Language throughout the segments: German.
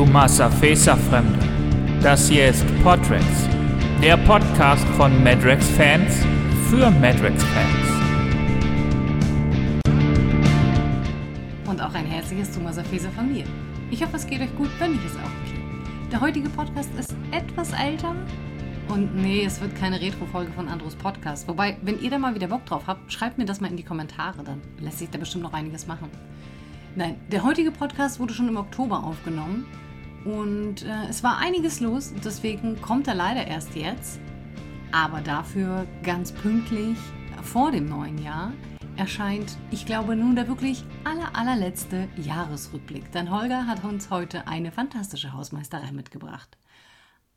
Tomasa Fesa Fremde. Das hier ist Podrex, der Podcast von Madrex-Fans für Madrex-Fans. Und auch ein herzliches Tomasa Fesa von mir. Ich hoffe, es geht euch gut, wenn ich es auch okay. Der heutige Podcast ist etwas älter. Und nee, es wird keine Retro-Folge von Andros Podcast. Wobei, wenn ihr da mal wieder Bock drauf habt, schreibt mir das mal in die Kommentare, dann lässt sich da bestimmt noch einiges machen. Nein, der heutige Podcast wurde schon im Oktober aufgenommen und äh, es war einiges los, deswegen kommt er leider erst jetzt. Aber dafür ganz pünktlich vor dem neuen Jahr erscheint, ich glaube, nun der wirklich aller, allerletzte Jahresrückblick. Denn Holger hat uns heute eine fantastische Hausmeisterei mitgebracht.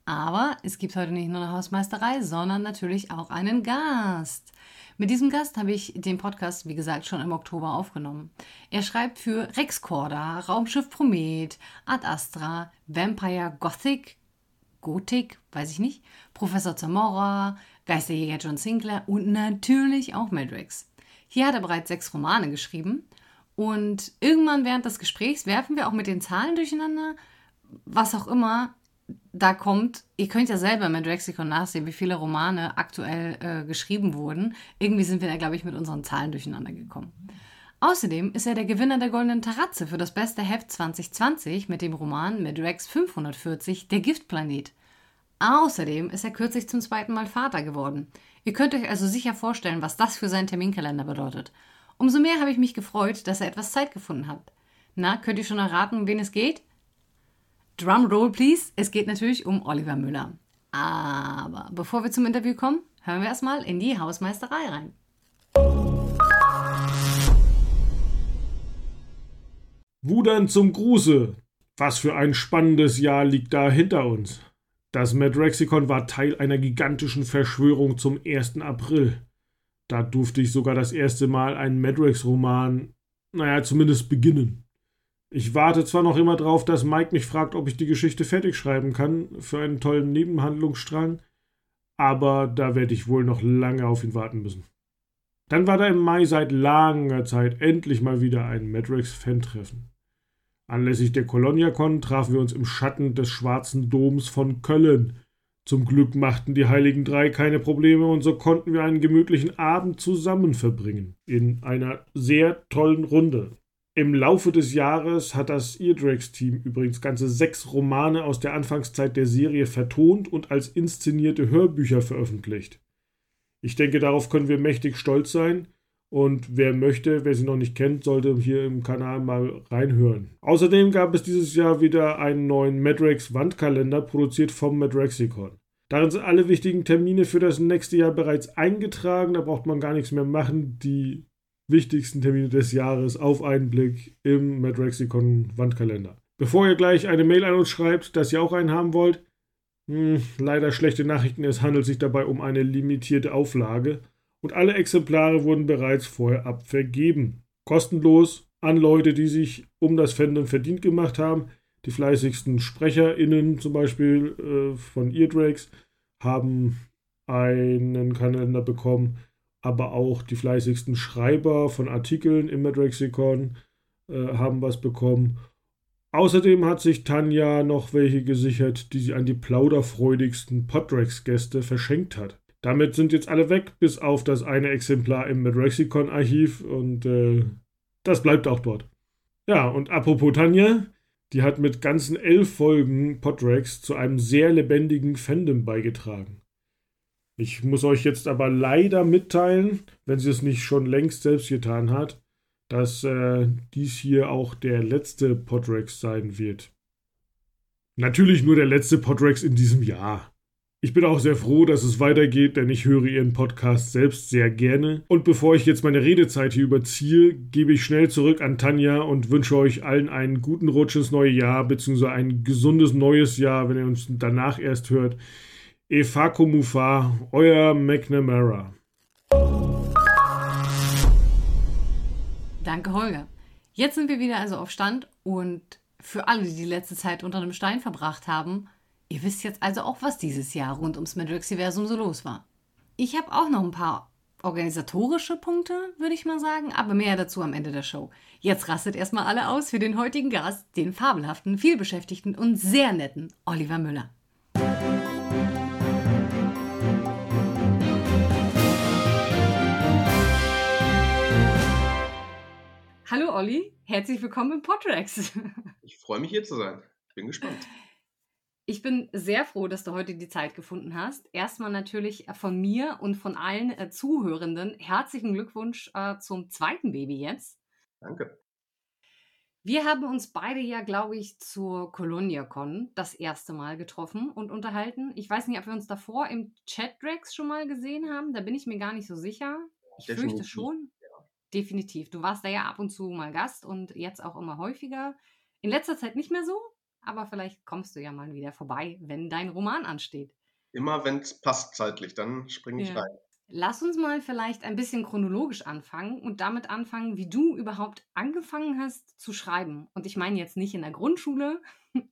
Aber es gibt heute nicht nur eine Hausmeisterei, sondern natürlich auch einen Gast. Mit diesem Gast habe ich den Podcast, wie gesagt, schon im Oktober aufgenommen. Er schreibt für Rex Corda, Raumschiff Promet, Ad Astra, Vampire Gothic, Gothic, weiß ich nicht, Professor Zamora, Geisterjäger John Sinclair und natürlich auch Matrix. Hier hat er bereits sechs Romane geschrieben und irgendwann während des Gesprächs werfen wir auch mit den Zahlen durcheinander, was auch immer da kommt, ihr könnt ja selber mit Rexicon nachsehen, wie viele Romane aktuell äh, geschrieben wurden. Irgendwie sind wir da, glaube ich, mit unseren Zahlen durcheinander gekommen. Außerdem ist er der Gewinner der Goldenen Taratze für das beste Heft 2020 mit dem Roman Madrex 540, Der Giftplanet. Außerdem ist er kürzlich zum zweiten Mal Vater geworden. Ihr könnt euch also sicher vorstellen, was das für seinen Terminkalender bedeutet. Umso mehr habe ich mich gefreut, dass er etwas Zeit gefunden hat. Na, könnt ihr schon erraten, um wen es geht? Drum roll, please. Es geht natürlich um Oliver Müller. Aber bevor wir zum Interview kommen, hören wir erstmal in die Hausmeisterei rein. Wudern zum Gruße. Was für ein spannendes Jahr liegt da hinter uns. Das Madrexicon war Teil einer gigantischen Verschwörung zum 1. April. Da durfte ich sogar das erste Mal einen Madrex-Roman, naja, zumindest beginnen. Ich warte zwar noch immer drauf, dass Mike mich fragt, ob ich die Geschichte fertig schreiben kann für einen tollen Nebenhandlungsstrang, aber da werde ich wohl noch lange auf ihn warten müssen. Dann war da im Mai seit langer Zeit endlich mal wieder ein Madrex-Fan-Treffen. Anlässlich der Coloniacon trafen wir uns im Schatten des Schwarzen Doms von Köln. Zum Glück machten die Heiligen Drei keine Probleme und so konnten wir einen gemütlichen Abend zusammen verbringen. In einer sehr tollen Runde. Im Laufe des Jahres hat das Eardrex-Team übrigens ganze sechs Romane aus der Anfangszeit der Serie vertont und als inszenierte Hörbücher veröffentlicht. Ich denke, darauf können wir mächtig stolz sein. Und wer möchte, wer sie noch nicht kennt, sollte hier im Kanal mal reinhören. Außerdem gab es dieses Jahr wieder einen neuen Madrex Wandkalender, produziert vom Madrexicon. Darin sind alle wichtigen Termine für das nächste Jahr bereits eingetragen, da braucht man gar nichts mehr machen. Die wichtigsten Termine des Jahres auf einen Blick im Madrexicon Wandkalender. Bevor ihr gleich eine Mail an uns schreibt, dass ihr auch einen haben wollt, mh, hm, leider schlechte Nachrichten, es handelt sich dabei um eine limitierte Auflage und alle Exemplare wurden bereits vorher abvergeben. Kostenlos an Leute, die sich um das Fandom verdient gemacht haben. Die fleißigsten SprecherInnen zum Beispiel äh, von Eardrakes haben einen Kalender bekommen aber auch die fleißigsten Schreiber von Artikeln im Madrexicon äh, haben was bekommen. Außerdem hat sich Tanja noch welche gesichert, die sie an die plauderfreudigsten Podrex-Gäste verschenkt hat. Damit sind jetzt alle weg, bis auf das eine Exemplar im Madrexicon-Archiv und äh, das bleibt auch dort. Ja, und apropos Tanja, die hat mit ganzen elf Folgen Podrex zu einem sehr lebendigen Fandom beigetragen. Ich muss euch jetzt aber leider mitteilen, wenn sie es nicht schon längst selbst getan hat, dass äh, dies hier auch der letzte Podrex sein wird. Natürlich nur der letzte Podrex in diesem Jahr. Ich bin auch sehr froh, dass es weitergeht, denn ich höre Ihren Podcast selbst sehr gerne. Und bevor ich jetzt meine Redezeit hier überziehe, gebe ich schnell zurück an Tanja und wünsche euch allen einen guten Rutsch ins neue Jahr, beziehungsweise ein gesundes neues Jahr, wenn ihr uns danach erst hört. Efako Mufa, euer McNamara. Danke, Holger. Jetzt sind wir wieder also auf Stand und für alle, die die letzte Zeit unter einem Stein verbracht haben, ihr wisst jetzt also auch, was dieses Jahr rund ums Matrix-Universum so los war. Ich habe auch noch ein paar organisatorische Punkte, würde ich mal sagen, aber mehr dazu am Ende der Show. Jetzt rastet erstmal alle aus für den heutigen Gast, den fabelhaften, vielbeschäftigten und sehr netten Oliver Müller. Hallo Olli, herzlich willkommen im Podrex. Ich freue mich hier zu sein. Bin gespannt. Ich bin sehr froh, dass du heute die Zeit gefunden hast. Erstmal natürlich von mir und von allen äh, Zuhörenden herzlichen Glückwunsch äh, zum zweiten Baby jetzt. Danke. Wir haben uns beide ja, glaube ich, zur ColoniaCon das erste Mal getroffen und unterhalten. Ich weiß nicht, ob wir uns davor im Chatrex schon mal gesehen haben. Da bin ich mir gar nicht so sicher. Ich Definitiv. fürchte schon. Definitiv. Du warst da ja ab und zu mal Gast und jetzt auch immer häufiger. In letzter Zeit nicht mehr so, aber vielleicht kommst du ja mal wieder vorbei, wenn dein Roman ansteht. Immer wenn es passt zeitlich, dann springe ich ja. rein. Lass uns mal vielleicht ein bisschen chronologisch anfangen und damit anfangen, wie du überhaupt angefangen hast zu schreiben. Und ich meine jetzt nicht in der Grundschule,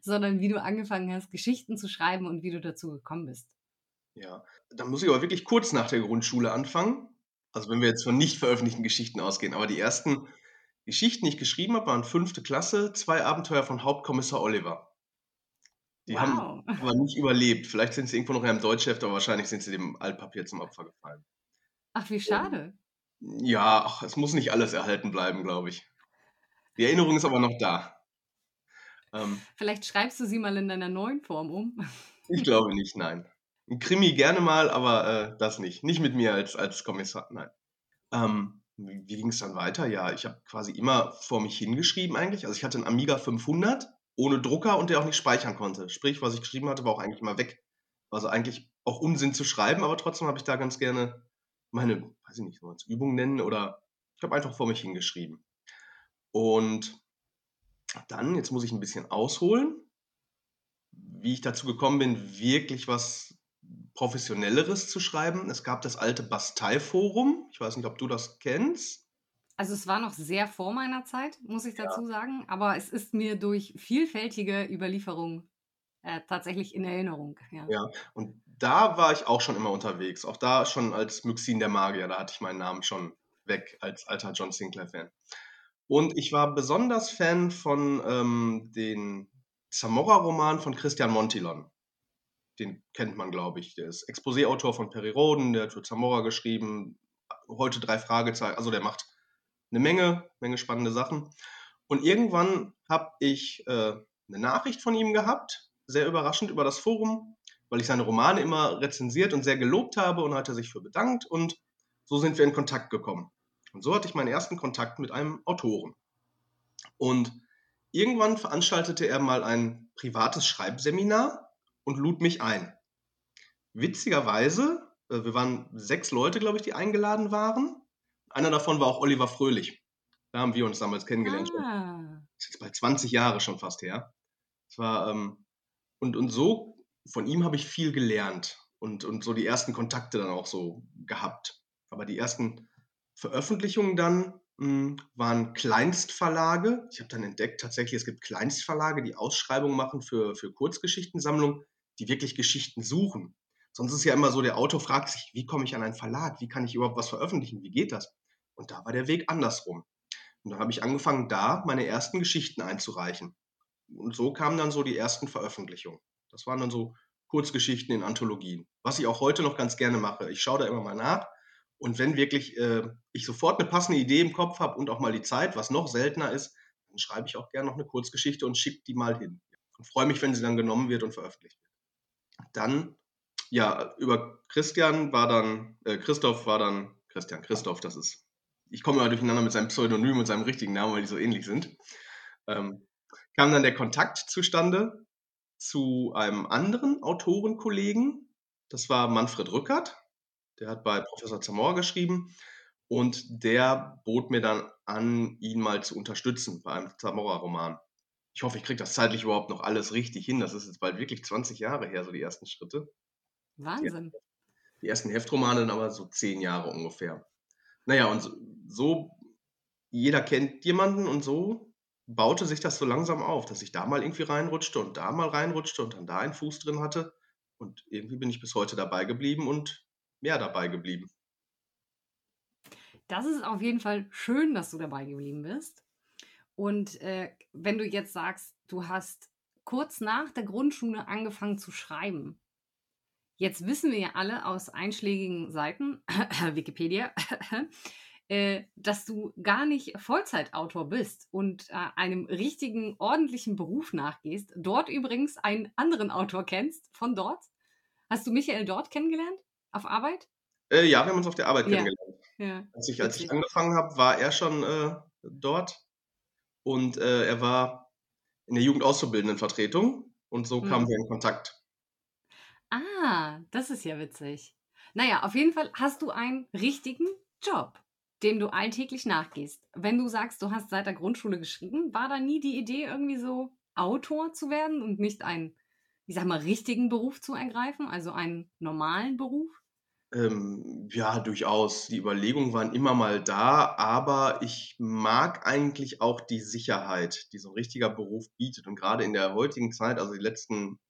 sondern wie du angefangen hast, Geschichten zu schreiben und wie du dazu gekommen bist. Ja, dann muss ich aber wirklich kurz nach der Grundschule anfangen. Also wenn wir jetzt von nicht veröffentlichten Geschichten ausgehen. Aber die ersten Geschichten, die ich geschrieben habe, waren fünfte Klasse, zwei Abenteuer von Hauptkommissar Oliver. Die wow. haben aber nicht überlebt. Vielleicht sind sie irgendwo noch in einem Deutschheft, aber wahrscheinlich sind sie dem Altpapier zum Opfer gefallen. Ach, wie schade. Und, ja, ach, es muss nicht alles erhalten bleiben, glaube ich. Die Erinnerung ist aber noch da. Ähm, Vielleicht schreibst du sie mal in deiner neuen Form um. ich glaube nicht, nein. Ein Krimi gerne mal, aber äh, das nicht. Nicht mit mir als, als Kommissar, nein. Ähm, wie, ging es dann weiter? Ja, ich habe quasi immer vor mich hingeschrieben eigentlich. Also ich hatte einen Amiga 500 ohne Drucker und der auch nicht speichern konnte. Sprich, was ich geschrieben hatte, war auch eigentlich mal weg. Also eigentlich auch Unsinn zu schreiben, aber trotzdem habe ich da ganz gerne meine, weiß ich nicht, so als Übung nennen oder ich habe einfach vor mich hingeschrieben. Und dann, jetzt muss ich ein bisschen ausholen, wie ich dazu gekommen bin, wirklich was professionelleres zu schreiben. Es gab das alte Bastei-Forum. Ich weiß nicht, ob du das kennst. Also es war noch sehr vor meiner Zeit, muss ich dazu ja. sagen, aber es ist mir durch vielfältige Überlieferung äh, tatsächlich in Erinnerung. Ja. ja, und da war ich auch schon immer unterwegs. Auch da schon als Myxin der Magier, da hatte ich meinen Namen schon weg als alter John Sinclair-Fan. Und ich war besonders Fan von ähm, den Zamora-Roman von Christian Montilon den kennt man, glaube ich. Der ist Exposé-Autor von Perry Roden, der hat für Zamora geschrieben, heute drei Fragezeichen, also der macht eine Menge, Menge spannende Sachen. Und irgendwann habe ich äh, eine Nachricht von ihm gehabt, sehr überraschend über das Forum, weil ich seine Romane immer rezensiert und sehr gelobt habe und hat er sich für bedankt und so sind wir in Kontakt gekommen. Und so hatte ich meinen ersten Kontakt mit einem Autoren. Und irgendwann veranstaltete er mal ein privates Schreibseminar und lud mich ein. Witzigerweise, äh, wir waren sechs Leute, glaube ich, die eingeladen waren. Einer davon war auch Oliver Fröhlich. Da haben wir uns damals kennengelernt. Ah. Das ist jetzt bald 20 Jahre schon fast her. Es war, ähm, und, und so, von ihm habe ich viel gelernt und, und so die ersten Kontakte dann auch so gehabt. Aber die ersten Veröffentlichungen dann mh, hm, waren Kleinstverlage. Ich habe dann entdeckt, tatsächlich, es gibt Kleinstverlage, die Ausschreibungen machen für, für Kurzgeschichtensammlungen die wirklich Geschichten suchen. Sonst ist ja immer so, der Autor fragt sich, wie komme ich an einen Verlag? Wie kann ich überhaupt was veröffentlichen? Wie geht das? Und da war der Weg andersrum. Und dann habe ich angefangen, da meine ersten Geschichten einzureichen. Und so kamen dann so die ersten Veröffentlichungen. Das waren dann so Kurzgeschichten in Anthologien. Was ich auch heute noch ganz gerne mache. Ich schaue da immer mal nach. Und wenn wirklich äh, ich sofort eine passende Idee im Kopf habe und auch mal die Zeit, was noch seltener ist, dann schreibe ich auch gerne noch eine Kurzgeschichte und schicke die mal hin. Und freue mich, wenn sie dann genommen wird und veröffentlicht wird. Dann, ja, über Christian war dann, äh, Christoph war dann, Christian, Christoph, das ist, ich komme immer durcheinander mit seinem Pseudonym und seinem richtigen Namen, weil die so ähnlich sind. Ähm, kam dann der Kontakt zustande zu einem anderen Autorenkollegen, das war Manfred Rückert, der hat bei Professor Zamora geschrieben und der bot mir dann an, ihn mal zu unterstützen bei einem Zamora-Roman ich hoffe, ich kriege das zeitlich überhaupt noch alles richtig hin. Das ist jetzt bald wirklich 20 Jahre her, so die ersten Schritte. Wahnsinn. Die, ersten Heftromane dann aber so zehn Jahre ungefähr. Naja, und so, so, jeder kennt jemanden und so baute sich das so langsam auf, dass ich da mal irgendwie reinrutschte und da mal reinrutschte und dann da einen Fuß drin hatte. Und irgendwie bin ich bis heute dabei geblieben und mehr dabei geblieben. Das ist auf jeden Fall schön, dass du dabei geblieben bist. Und äh, wenn du jetzt sagst, du hast kurz nach der Grundschule angefangen zu schreiben, jetzt wissen wir ja alle aus einschlägigen Seiten, Wikipedia, äh, dass du gar nicht Vollzeitautor bist und äh, einem richtigen, ordentlichen Beruf nachgehst. Dort übrigens einen anderen Autor kennst, von dort. Hast du Michael dort kennengelernt? Auf Arbeit? Äh, ja, wir haben uns auf der Arbeit ja. kennengelernt. Ja. Als, ich, als ich angefangen habe, war er schon äh, dort und äh, er war in der Jugendauszubildendenvertretung und so kamen mhm. wir in Kontakt. Ah, das ist ja witzig. Naja, auf jeden Fall hast du einen richtigen Job dem du alltäglich nachgehst. Wenn du sagst, du hast seit der Grundschule geschrieben, war da nie die Idee, irgendwie so Autor zu werden und nicht einen, ich sag mal, richtigen Beruf zu ergreifen, also einen normalen Beruf? Ähm, ja, durchaus. Die Überlegungen waren immer mal da, aber ich mag eigentlich auch die Sicherheit, die so ein richtiger Beruf bietet. Und gerade in der heutigen Zeit, also die letzten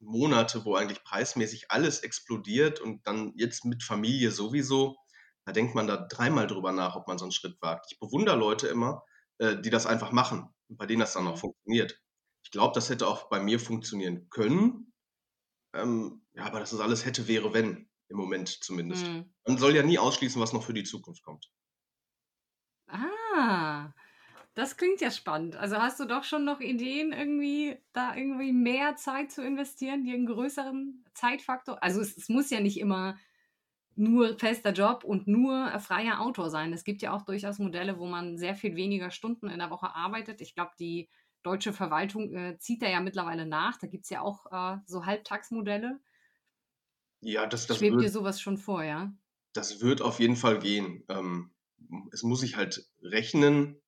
Monate, wo eigentlich preismäßig alles explodiert und dann jetzt mit Familie sowieso, da denkt man da dreimal drüber nach, ob man so einen Schritt wagt. Ich bewundere Leute immer, äh, die das einfach machen und bei denen das dann auch mhm. funktioniert. Ich glaube, das hätte auch bei mir funktionieren können. Ähm, ja, aber das ist alles hätte, wäre, wenn, im Moment zumindest. Mhm. Man soll ja nie ausschließen, was noch für die Zukunft kommt. Ah, das klingt ja spannend. Also hast du doch schon noch Ideen, irgendwie da irgendwie mehr Zeit zu investieren, dir einen größeren Zeitfaktor? Also es, es muss ja nicht immer nur fester Job und nur freier Autor sein. Es gibt ja auch durchaus Modelle, wo man sehr viel weniger Stunden in der Woche arbeitet. Ich glaube, die deutsche Verwaltung äh, zieht da ja mittlerweile nach. Da gibt es ja auch äh, so Halbtagsmodelle. Ja, das, das Schwebt wird, dir sowas schon vor, ja? Das wird auf jeden Fall gehen. Ähm, es muss sich halt rechnen.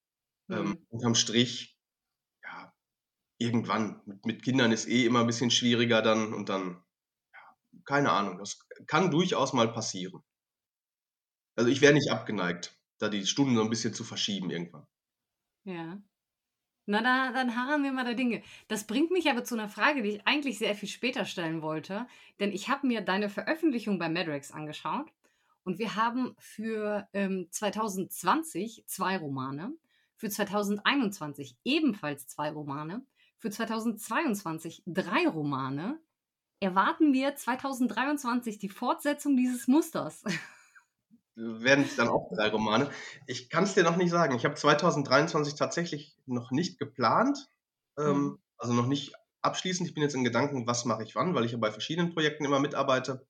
Ähm, mhm. unterm Strich, ja, irgendwann. Mit, mit Kindern ist eh immer ein bisschen schwieriger dann und dann keine Ahnung, das kann durchaus mal passieren. Also ich wäre nicht abgeneigt, da die Stunden so ein bisschen zu verschieben irgendwann. Ja. Na, da, dann harren wir mal der Dinge. Das bringt mich aber zu einer Frage, die ich eigentlich sehr viel später stellen wollte. Denn ich habe mir deine Veröffentlichung bei Madrex angeschaut und wir haben für ähm, 2020 zwei Romane, für 2021 ebenfalls zwei Romane, für 2022 drei Romane erwarten wir 2023 die Fortsetzung dieses Musters? Werden es dann auch drei Romane? Ich kann es dir noch nicht sagen. Ich habe 2023 tatsächlich noch nicht geplant, ähm, mhm. also noch nicht abschließend. Ich bin jetzt in Gedanken, was mache ich wann, weil ich ja bei verschiedenen Projekten immer mitarbeite.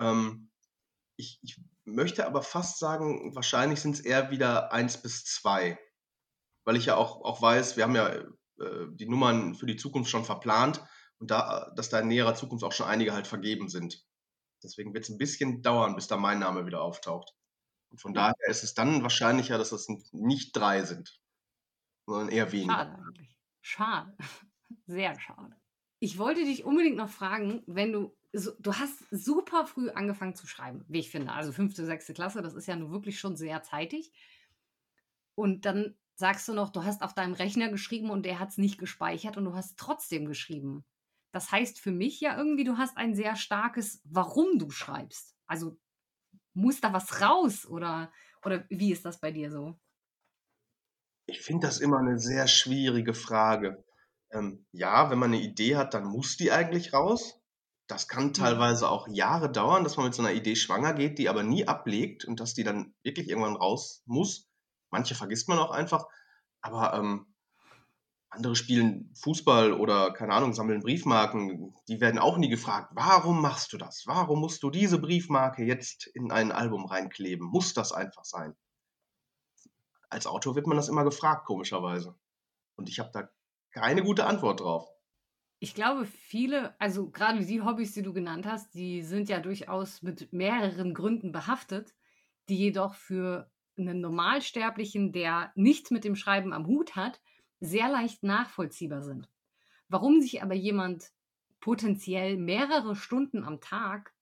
Ähm, ich, ich, möchte aber fast sagen, wahrscheinlich sind es eher wieder eins bis zwei, weil ich ja auch, auch weiß, wir haben ja äh, die Nummern für die Zukunft schon verplant und da, dass da in näherer Zukunft auch schon einige halt vergeben sind. Deswegen wird es ein bisschen dauern, bis da mein Name wieder auftaucht. Und von daher ist es dann wahrscheinlicher, dass es nicht drei sind, sondern eher weniger. Schade eigentlich. Schade. Sehr schade. Ich wollte dich unbedingt noch fragen, wenn du, du hast super früh angefangen zu schreiben, wie ich finde. Also fünfte, sechste Klasse, das ist ja nun wirklich schon sehr zeitig. Und dann sagst du noch, du hast auf deinem Rechner geschrieben und der hat es nicht gespeichert und du hast trotzdem geschrieben. Das heißt für mich ja irgendwie, du hast ein sehr starkes, warum du schreibst. Also muss da was raus oder, oder wie ist das bei dir so? Ich finde das immer eine sehr schwierige Frage. Ähm, ja, wenn man eine Idee hat, dann muss die eigentlich raus. Das kann teilweise auch Jahre dauern, dass man mit so einer Idee schwanger geht, die aber nie ablegt und dass die dann wirklich irgendwann raus muss. Manche vergisst man auch einfach. Aber ähm, andere spielen Fußball oder, keine Ahnung, sammeln Briefmarken. Die werden auch nie gefragt, warum machst du das? Warum musst du diese Briefmarke jetzt in ein Album reinkleben? Muss das einfach sein? Als Autor wird man das immer gefragt, komischerweise. Und ich habe da keine gute Antwort drauf. Ich glaube, viele, also gerade die Hobbys, die du genannt hast, die sind ja durchaus mit mehreren Gründen behaftet, die jedoch für einen Normalsterblichen, der nichts mit dem Schreiben am Hut hat, sehr leicht nachvollziehbar sind. Warum sich aber jemand potenziell mehrere Stunden am Tag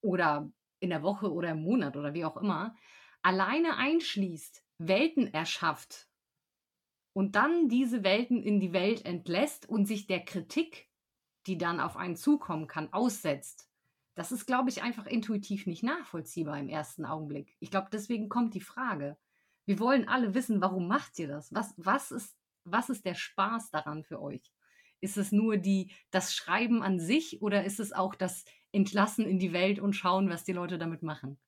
oder in der Woche oder im Monat oder wie auch immer alleine einschließt, Welten erschafft und dann diese Welten in die Welt entlässt und sich der Kritik, die dann auf einen zukommen kann, aussetzt, Das ist, glaube ich, einfach intuitiv nicht nachvollziehbar im ersten Augenblick. Ich glaube, deswegen kommt die Frage. Wir wollen alle wissen, warum macht ihr das? Was, was, ist, was ist der Spaß daran für euch? Ist es nur die, das Schreiben an sich oder ist es auch das Entlassen in die Welt und schauen, was die Leute damit machen?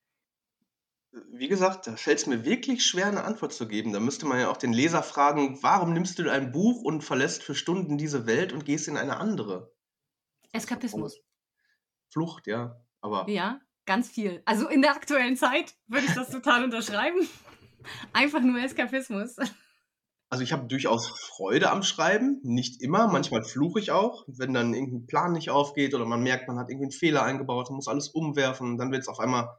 Wie gesagt, da fällt es mir wirklich schwer, eine Antwort zu geben. Da müsste man ja auch den Leser fragen, warum nimmst du ein Buch und verlässt für Stunden diese Welt und gehst in eine andere? Eskapismus. Flucht, ja. Aber ja, ganz viel. Also in der aktuellen Zeit würde ich das total unterschreiben. Einfach nur Eskapismus. Also ich habe durchaus Freude am Schreiben, nicht immer, manchmal fluche ich auch, wenn dann irgendein Plan nicht aufgeht oder man merkt, man hat irgendwie einen Fehler eingebaut, man muss alles umwerfen dann wird es auf einmal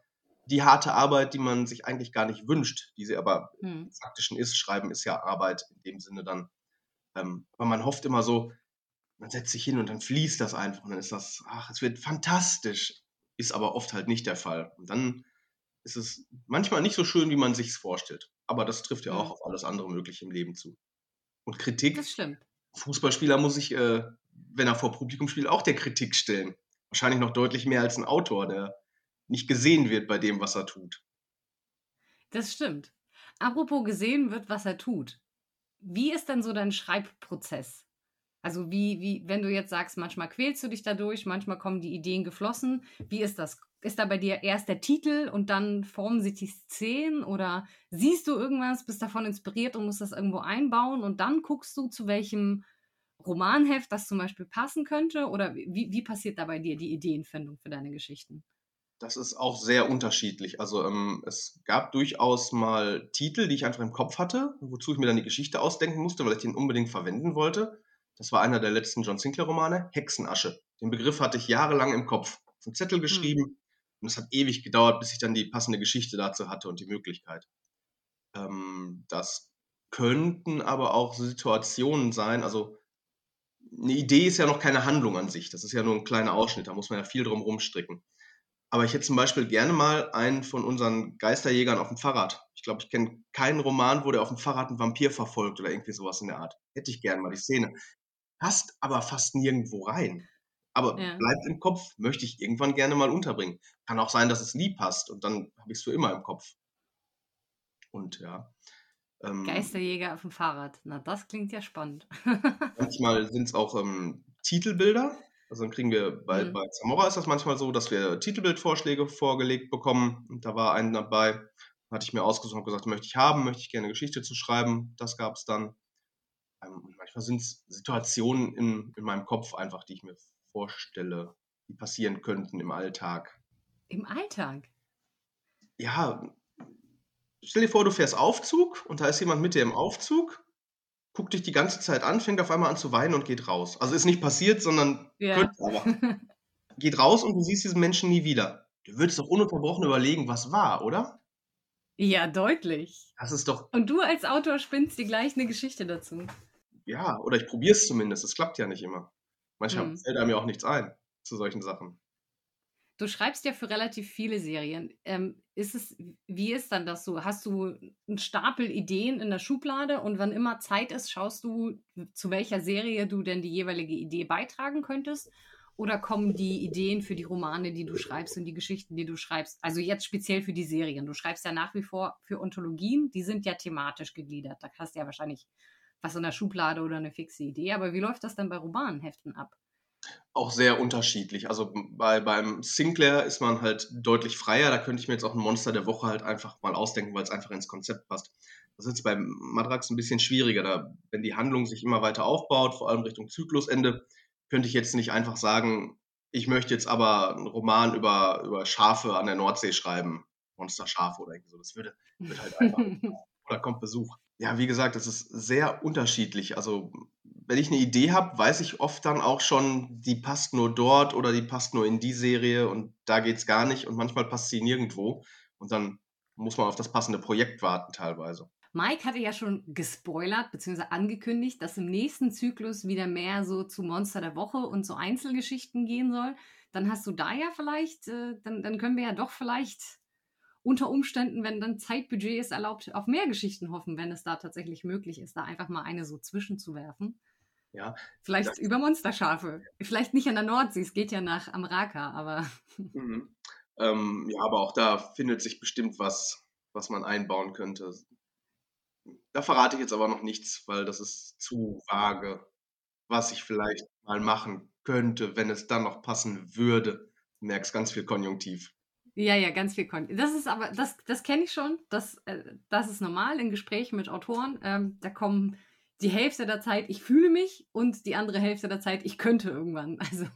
die harte Arbeit, die man sich eigentlich gar nicht wünscht, die sie aber hm. faktischen ist. Schreiben ist ja Arbeit in dem Sinne dann. Ähm, aber man hofft immer so, man setzt sich hin und dann fließt das einfach und dann ist das, ach, es wird fantastisch. Ist aber oft halt nicht der Fall. Und dann ist es manchmal nicht so schön, wie man sich es vorstellt. Aber das trifft ja auch auf alles andere Mögliche im Leben zu. Und Kritik. Das stimmt. Fußballspieler muss sich, äh, wenn er vor Publikum spielt, auch der Kritik stellen. Wahrscheinlich noch deutlich mehr als ein Autor, der nicht gesehen wird bei dem, was er tut. Das stimmt. Apropos gesehen wird, was er tut. Wie ist denn so dein Schreibprozess? Also wie, wie, wenn du jetzt sagst, manchmal quälst du dich dadurch, manchmal kommen die Ideen geflossen. Wie ist das? Ist da bei dir erst der Titel und dann formen sich die Szenen oder siehst du irgendwas, bist davon inspiriert und musst das irgendwo einbauen und dann guckst du, zu welchem Romanheft das zum Beispiel passen könnte? Oder wie, wie passiert da bei dir die Ideenfindung für deine Geschichten? Das ist auch sehr unterschiedlich. Also ähm, es gab durchaus mal Titel, die ich einfach im Kopf hatte, wozu ich mir dann die Geschichte ausdenken musste, weil ich den unbedingt verwenden wollte. Das war einer der letzten John Sinclair-Romane, Hexenasche. Den Begriff hatte ich jahrelang im Kopf. Auf einen Zettel geschrieben mhm. Und es hat ewig gedauert, bis ich dann die passende Geschichte dazu hatte und die Möglichkeit. Ähm, das könnten aber auch Situationen sein, also eine Idee ist ja noch keine Handlung an sich, das ist ja nur ein kleiner Ausschnitt, da muss man ja viel drum rumstricken. Aber ich hätte zum Beispiel gerne mal einen von unseren Geisterjägern auf dem Fahrrad. Ich glaube, ich kenne keinen Roman, wo der auf dem Fahrrad einen Vampir verfolgt oder irgendwie sowas in der Art. Hätte ich gerne mal die Szene passt aber fast nirgendwo rein. Aber ja. bleibt im Kopf, möchte ich irgendwann gerne mal unterbringen. Kann auch sein, dass es nie passt und dann habe ich es für immer im Kopf. Und ja. Ähm, Geisterjäger auf dem Fahrrad. Na, das klingt ja spannend. manchmal sind es auch ähm, Titelbilder. Also dann kriegen wir bei, mhm. bei Zamora ist das manchmal so, dass wir Titelbildvorschläge vorgelegt bekommen. Und da war ein dabei, hatte ich mir ausgesucht und gesagt, möchte ich haben, möchte ich gerne Geschichte zu schreiben. Das gab es dann. Ähm, manchmal sind es Situationen in, in meinem Kopf einfach, die ich mir vorstelle, die passieren könnten im Alltag. Im Alltag? Ja, stell dir vor, du fährst Aufzug und da ist jemand mit dir im Aufzug, guckt dich die ganze Zeit an, fängt auf einmal an zu weinen und geht raus. Also ist nicht passiert, sondern ja. könnte aber. geht raus und du siehst diesen Menschen nie wieder. Du würdest doch ununterbrochen überlegen, was war, oder? Ja, deutlich. Das ist doch. Und du als Autor spinnst dir gleich eine Geschichte dazu ja, oder ich probiere es zumindest. Es klappt ja nicht immer. Manchmal mhm. fällt einem ja auch nichts ein zu solchen Sachen. Du schreibst ja für relativ viele Serien. Ähm, ist es, wie ist dann das so? Hast du einen Stapel Ideen in der Schublade und wann immer Zeit ist, schaust du, zu welcher Serie du denn die jeweilige Idee beitragen könntest? Oder kommen die Ideen für die Romane, die du schreibst und die Geschichten, die du schreibst, also jetzt speziell für die Serien? Du schreibst ja nach wie vor für Ontologien, die sind ja thematisch gegliedert. Da hast du ja wahrscheinlich was in der Schublade oder eine fixe Idee. Aber wie läuft das dann bei Romanenheften ab? Auch sehr unterschiedlich. Also bei, beim Sinclair ist man halt deutlich freier. Da könnte ich mir jetzt auch ein Monster der Woche halt einfach mal ausdenken, weil es einfach ins Konzept passt. Das ist jetzt beim Madrax ein bisschen schwieriger. Da, wenn die Handlung sich immer weiter aufbaut, vor allem Richtung Zyklusende, könnte ich jetzt nicht einfach sagen, ich möchte jetzt aber einen Roman über, über Schafe an der Nordsee schreiben. Monsterschafe oder irgendwie so. Das würde, würde halt einfach. oder kommt Besuch. Ja, wie gesagt, es ist sehr unterschiedlich. Also, wenn ich eine Idee habe, weiß ich oft dann auch schon, die passt nur dort oder die passt nur in die Serie und da geht es gar nicht und manchmal passt sie nirgendwo und dann muss man auf das passende Projekt warten teilweise. Mike hatte ja schon gespoilert bzw. angekündigt, dass im nächsten Zyklus wieder mehr so zu Monster der Woche und so Einzelgeschichten gehen soll. Dann hast du da ja vielleicht, äh, dann, dann können wir ja doch vielleicht unter Umständen, wenn dann Zeitbudget ist, erlaubt, auf mehr Geschichten hoffen, wenn es da tatsächlich möglich ist, da einfach mal eine so zwischenzuwerfen. Ja, Vielleicht das, über Monsterschafe. Vielleicht nicht an der Nordsee, es geht ja nach Amraka, aber. Mhm. Ähm, ja, aber auch da findet sich bestimmt was, was man einbauen könnte. Da verrate ich jetzt aber noch nichts, weil das ist zu vage, was ich vielleicht mal machen könnte, wenn es dann noch passen würde. Du merkst ganz viel Konjunktiv. Ja, ja, ganz viel Konjunktiv. Das ist aber, das, das kenne ich schon. Das, äh, das ist normal in Gesprächen mit Autoren. Ähm, da kommen die Hälfte der Zeit, ich fühle mich und die andere Hälfte der Zeit, ich könnte irgendwann. Also,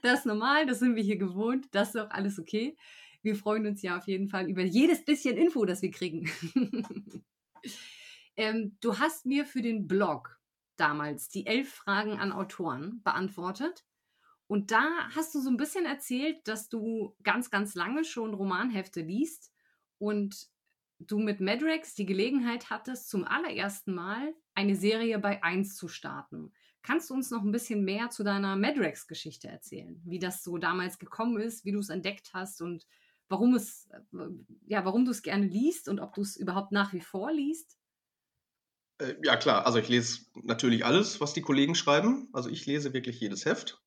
das ist normal, das sind wir hier gewohnt, das ist auch alles okay. Wir freuen uns ja auf jeden Fall über jedes bisschen Info, das wir kriegen. ähm, du hast mir für den Blog damals die elf Fragen an Autoren beantwortet. Und da hast du so ein bisschen erzählt, dass du ganz, ganz lange schon Romanhefte liest und du mit Madrex die Gelegenheit hattest, zum allerersten Mal eine Serie bei 1 zu starten. Kannst du uns noch ein bisschen mehr zu deiner Madrex-Geschichte erzählen? Wie das so damals gekommen ist, wie du es entdeckt hast und warum es, ja, warum du es gerne liest und ob du es überhaupt nach wie vor liest? Äh, ja, klar. Also ich lese natürlich alles, was die Kollegen schreiben. Also ich lese wirklich jedes Heft.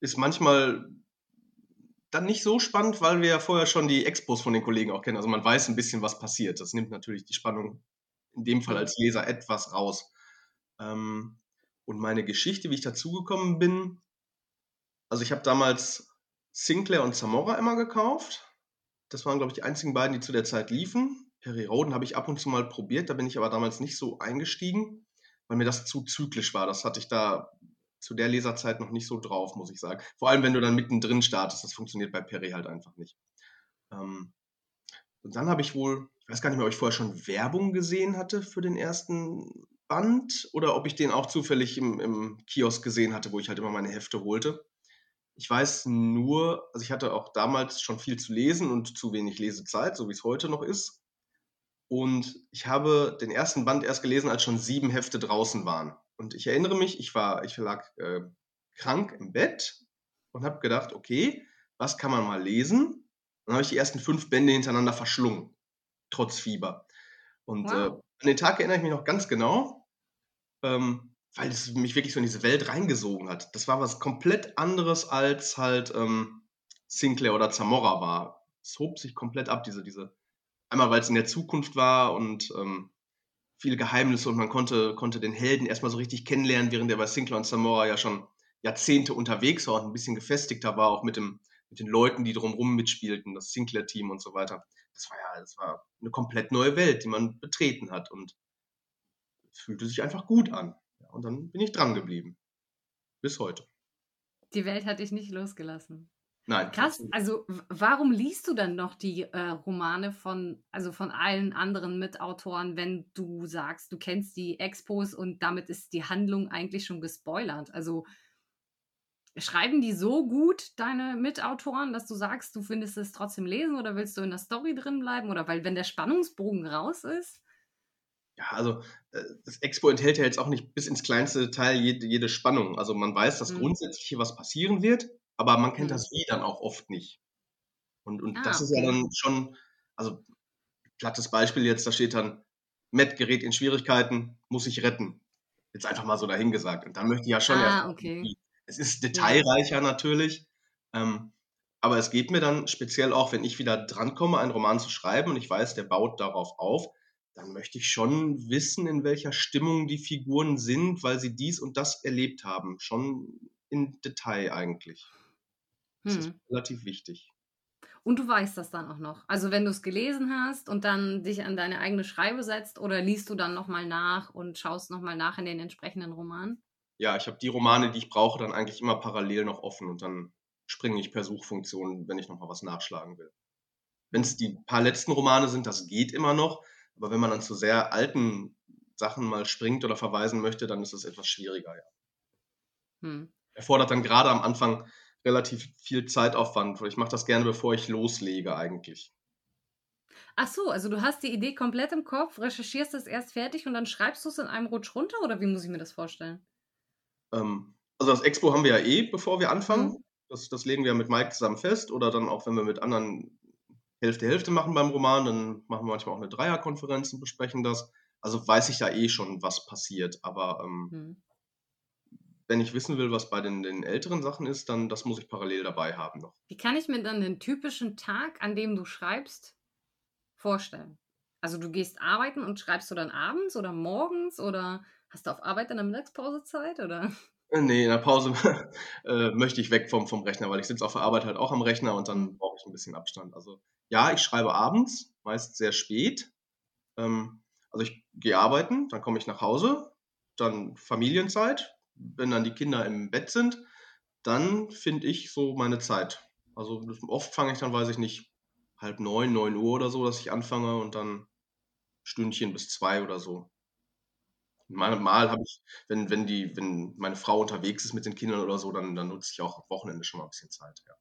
Ist manchmal dann nicht so spannend, weil wir ja vorher schon die Expos von den Kollegen auch kennen. Also man weiß ein bisschen, was passiert. Das nimmt natürlich die Spannung in dem Fall als Leser etwas raus. Ähm, und meine Geschichte, wie ich dazugekommen bin, also ich habe damals Sinclair und Zamora immer gekauft. Das waren, glaube ich, die einzigen beiden, die zu der Zeit liefen. Perry Roden habe ich ab und zu mal probiert, da bin ich aber damals nicht so eingestiegen, weil mir das zu zyklisch war. Das hatte ich da zu der Leserzeit noch nicht so drauf, muss ich sagen. Vor allem, wenn du dann mittendrin startest, das funktioniert bei Perry halt einfach nicht. Ähm, und dann habe ich wohl, ich weiß gar nicht mehr, ob ich vorher schon Werbung gesehen hatte für den ersten Band oder ob ich den auch zufällig im, im Kiosk gesehen hatte, wo ich halt immer meine Hefte holte. Ich weiß nur, also ich hatte auch damals schon viel zu lesen und zu wenig Lesezeit, so wie es heute noch ist. Und ich habe den ersten Band erst gelesen, als schon sieben Hefte draußen waren. Und ich erinnere mich, ich war, ich lag äh, krank im Bett und habe gedacht, okay, was kann man mal lesen? Dann habe ich die ersten fünf Bände hintereinander verschlungen, trotz Fieber. Und wow. äh, an den Tag erinnere ich mich noch ganz genau, ähm, weil es mich wirklich so in diese Welt reingesogen hat. Das war was komplett anderes als halt ähm, Sinclair oder Zamora war. Es hob sich komplett ab, diese, diese, einmal weil es in der Zukunft war und ähm, viele Geheimnisse und man konnte, konnte den Helden erstmal so richtig kennenlernen, während er bei Sinclair und Zamora ja schon Jahrzehnte unterwegs war und ein bisschen gefestigter war, auch mit, dem, mit den Leuten, die drumherum mitspielten, das Sinclair-Team und so weiter. Das war ja, das war eine komplett neue Welt, die man betreten hat und fühlte sich einfach gut an. Und dann bin ich dran geblieben. Bis heute. Die Welt hat dich nicht losgelassen. Nein. Krass. Also warum liest du dann noch die äh, Romane von, also von allen anderen Mitautoren, wenn du sagst, du kennst die Expos und damit ist die Handlung eigentlich schon gespoilert? Also schreiben die so gut, deine Mitautoren, dass du sagst, du findest es trotzdem lesen oder willst du in der Story drin bleiben? Oder weil, wenn der Spannungsbogen raus ist? Ja, also äh, das Expo enthält ja jetzt auch nicht bis ins kleinste Detail jede, jede Spannung. Also man weiß das hm. Grundsätzliche, was passieren wird aber man kennt mhm. das Wie dann auch oft nicht. Und, und ah, das ist okay. ja dann schon, also plattes Beispiel jetzt, da steht dann, Matt gerät in Schwierigkeiten, muss sich retten. Jetzt einfach mal so dahingesagt. Und dann möchte ich ja schon ah, okay. Es ist detailreicher ja. natürlich, ähm, aber es geht mir dann speziell auch, wenn ich wieder drankomme, einen Roman zu schreiben und ich weiß, der baut darauf auf, dann möchte ich schon wissen, in welcher Stimmung die Figuren sind, weil sie dies und das erlebt haben. Schon in Detail eigentlich. Das hm. ist relativ wichtig. Und du weißt das dann auch noch. Also wenn du es gelesen hast und dann dich an deine eigene Schreibe setzt oder liest du dann nochmal nach und schaust nochmal nach in den entsprechenden Romanen? Ja, ich habe die Romane, die ich brauche, dann eigentlich immer parallel noch offen und dann springe ich per Suchfunktion, wenn ich nochmal was nachschlagen will. Wenn es die paar letzten Romane sind, das geht immer noch. Aber wenn man dann zu sehr alten Sachen mal springt oder verweisen möchte, dann ist es etwas schwieriger, ja. Hm. Erfordert dann gerade am Anfang relativ viel Zeitaufwand. Ich mache das gerne, bevor ich loslege eigentlich. Ach so, also du hast die Idee komplett im Kopf, recherchierst es erst fertig und dann schreibst du es in einem Rutsch runter oder wie muss ich mir das vorstellen? Ähm, also das Expo haben wir ja eh, bevor wir anfangen. Mhm. Das, das legen wir mit Mike zusammen fest oder dann auch, wenn wir mit anderen Hälfte Hälfte machen beim Roman, dann machen wir manchmal auch eine Dreierkonferenz und besprechen das. Also weiß ich ja eh schon, was passiert, aber ähm, mhm. Wenn ich wissen will, was bei den, den älteren Sachen ist, dann das muss ich parallel dabei haben noch. Wie kann ich mir dann den typischen Tag, an dem du schreibst, vorstellen? Also du gehst arbeiten und schreibst du dann abends oder morgens oder hast du auf Arbeit in der Mittagspause Zeit oder? Äh, nee, in der Pause äh, möchte ich weg vom, vom Rechner, weil ich sitze auf der Arbeit halt auch am Rechner und dann brauche ich ein bisschen Abstand. Also ja, ich schreibe abends, meist sehr spät. Ähm, also ich gehe arbeiten, dann komme ich nach Hause, dann Familienzeit. Wenn dann die Kinder im Bett sind, dann finde ich so meine Zeit. Also oft fange ich dann, weiß ich nicht, halb neun, neun Uhr oder so, dass ich anfange und dann Stündchen bis zwei oder so. Mal, habe ich, wenn, wenn die, wenn meine Frau unterwegs ist mit den Kindern oder so, dann, dann nutze ich auch am Wochenende schon mal ein bisschen Zeit. Ja.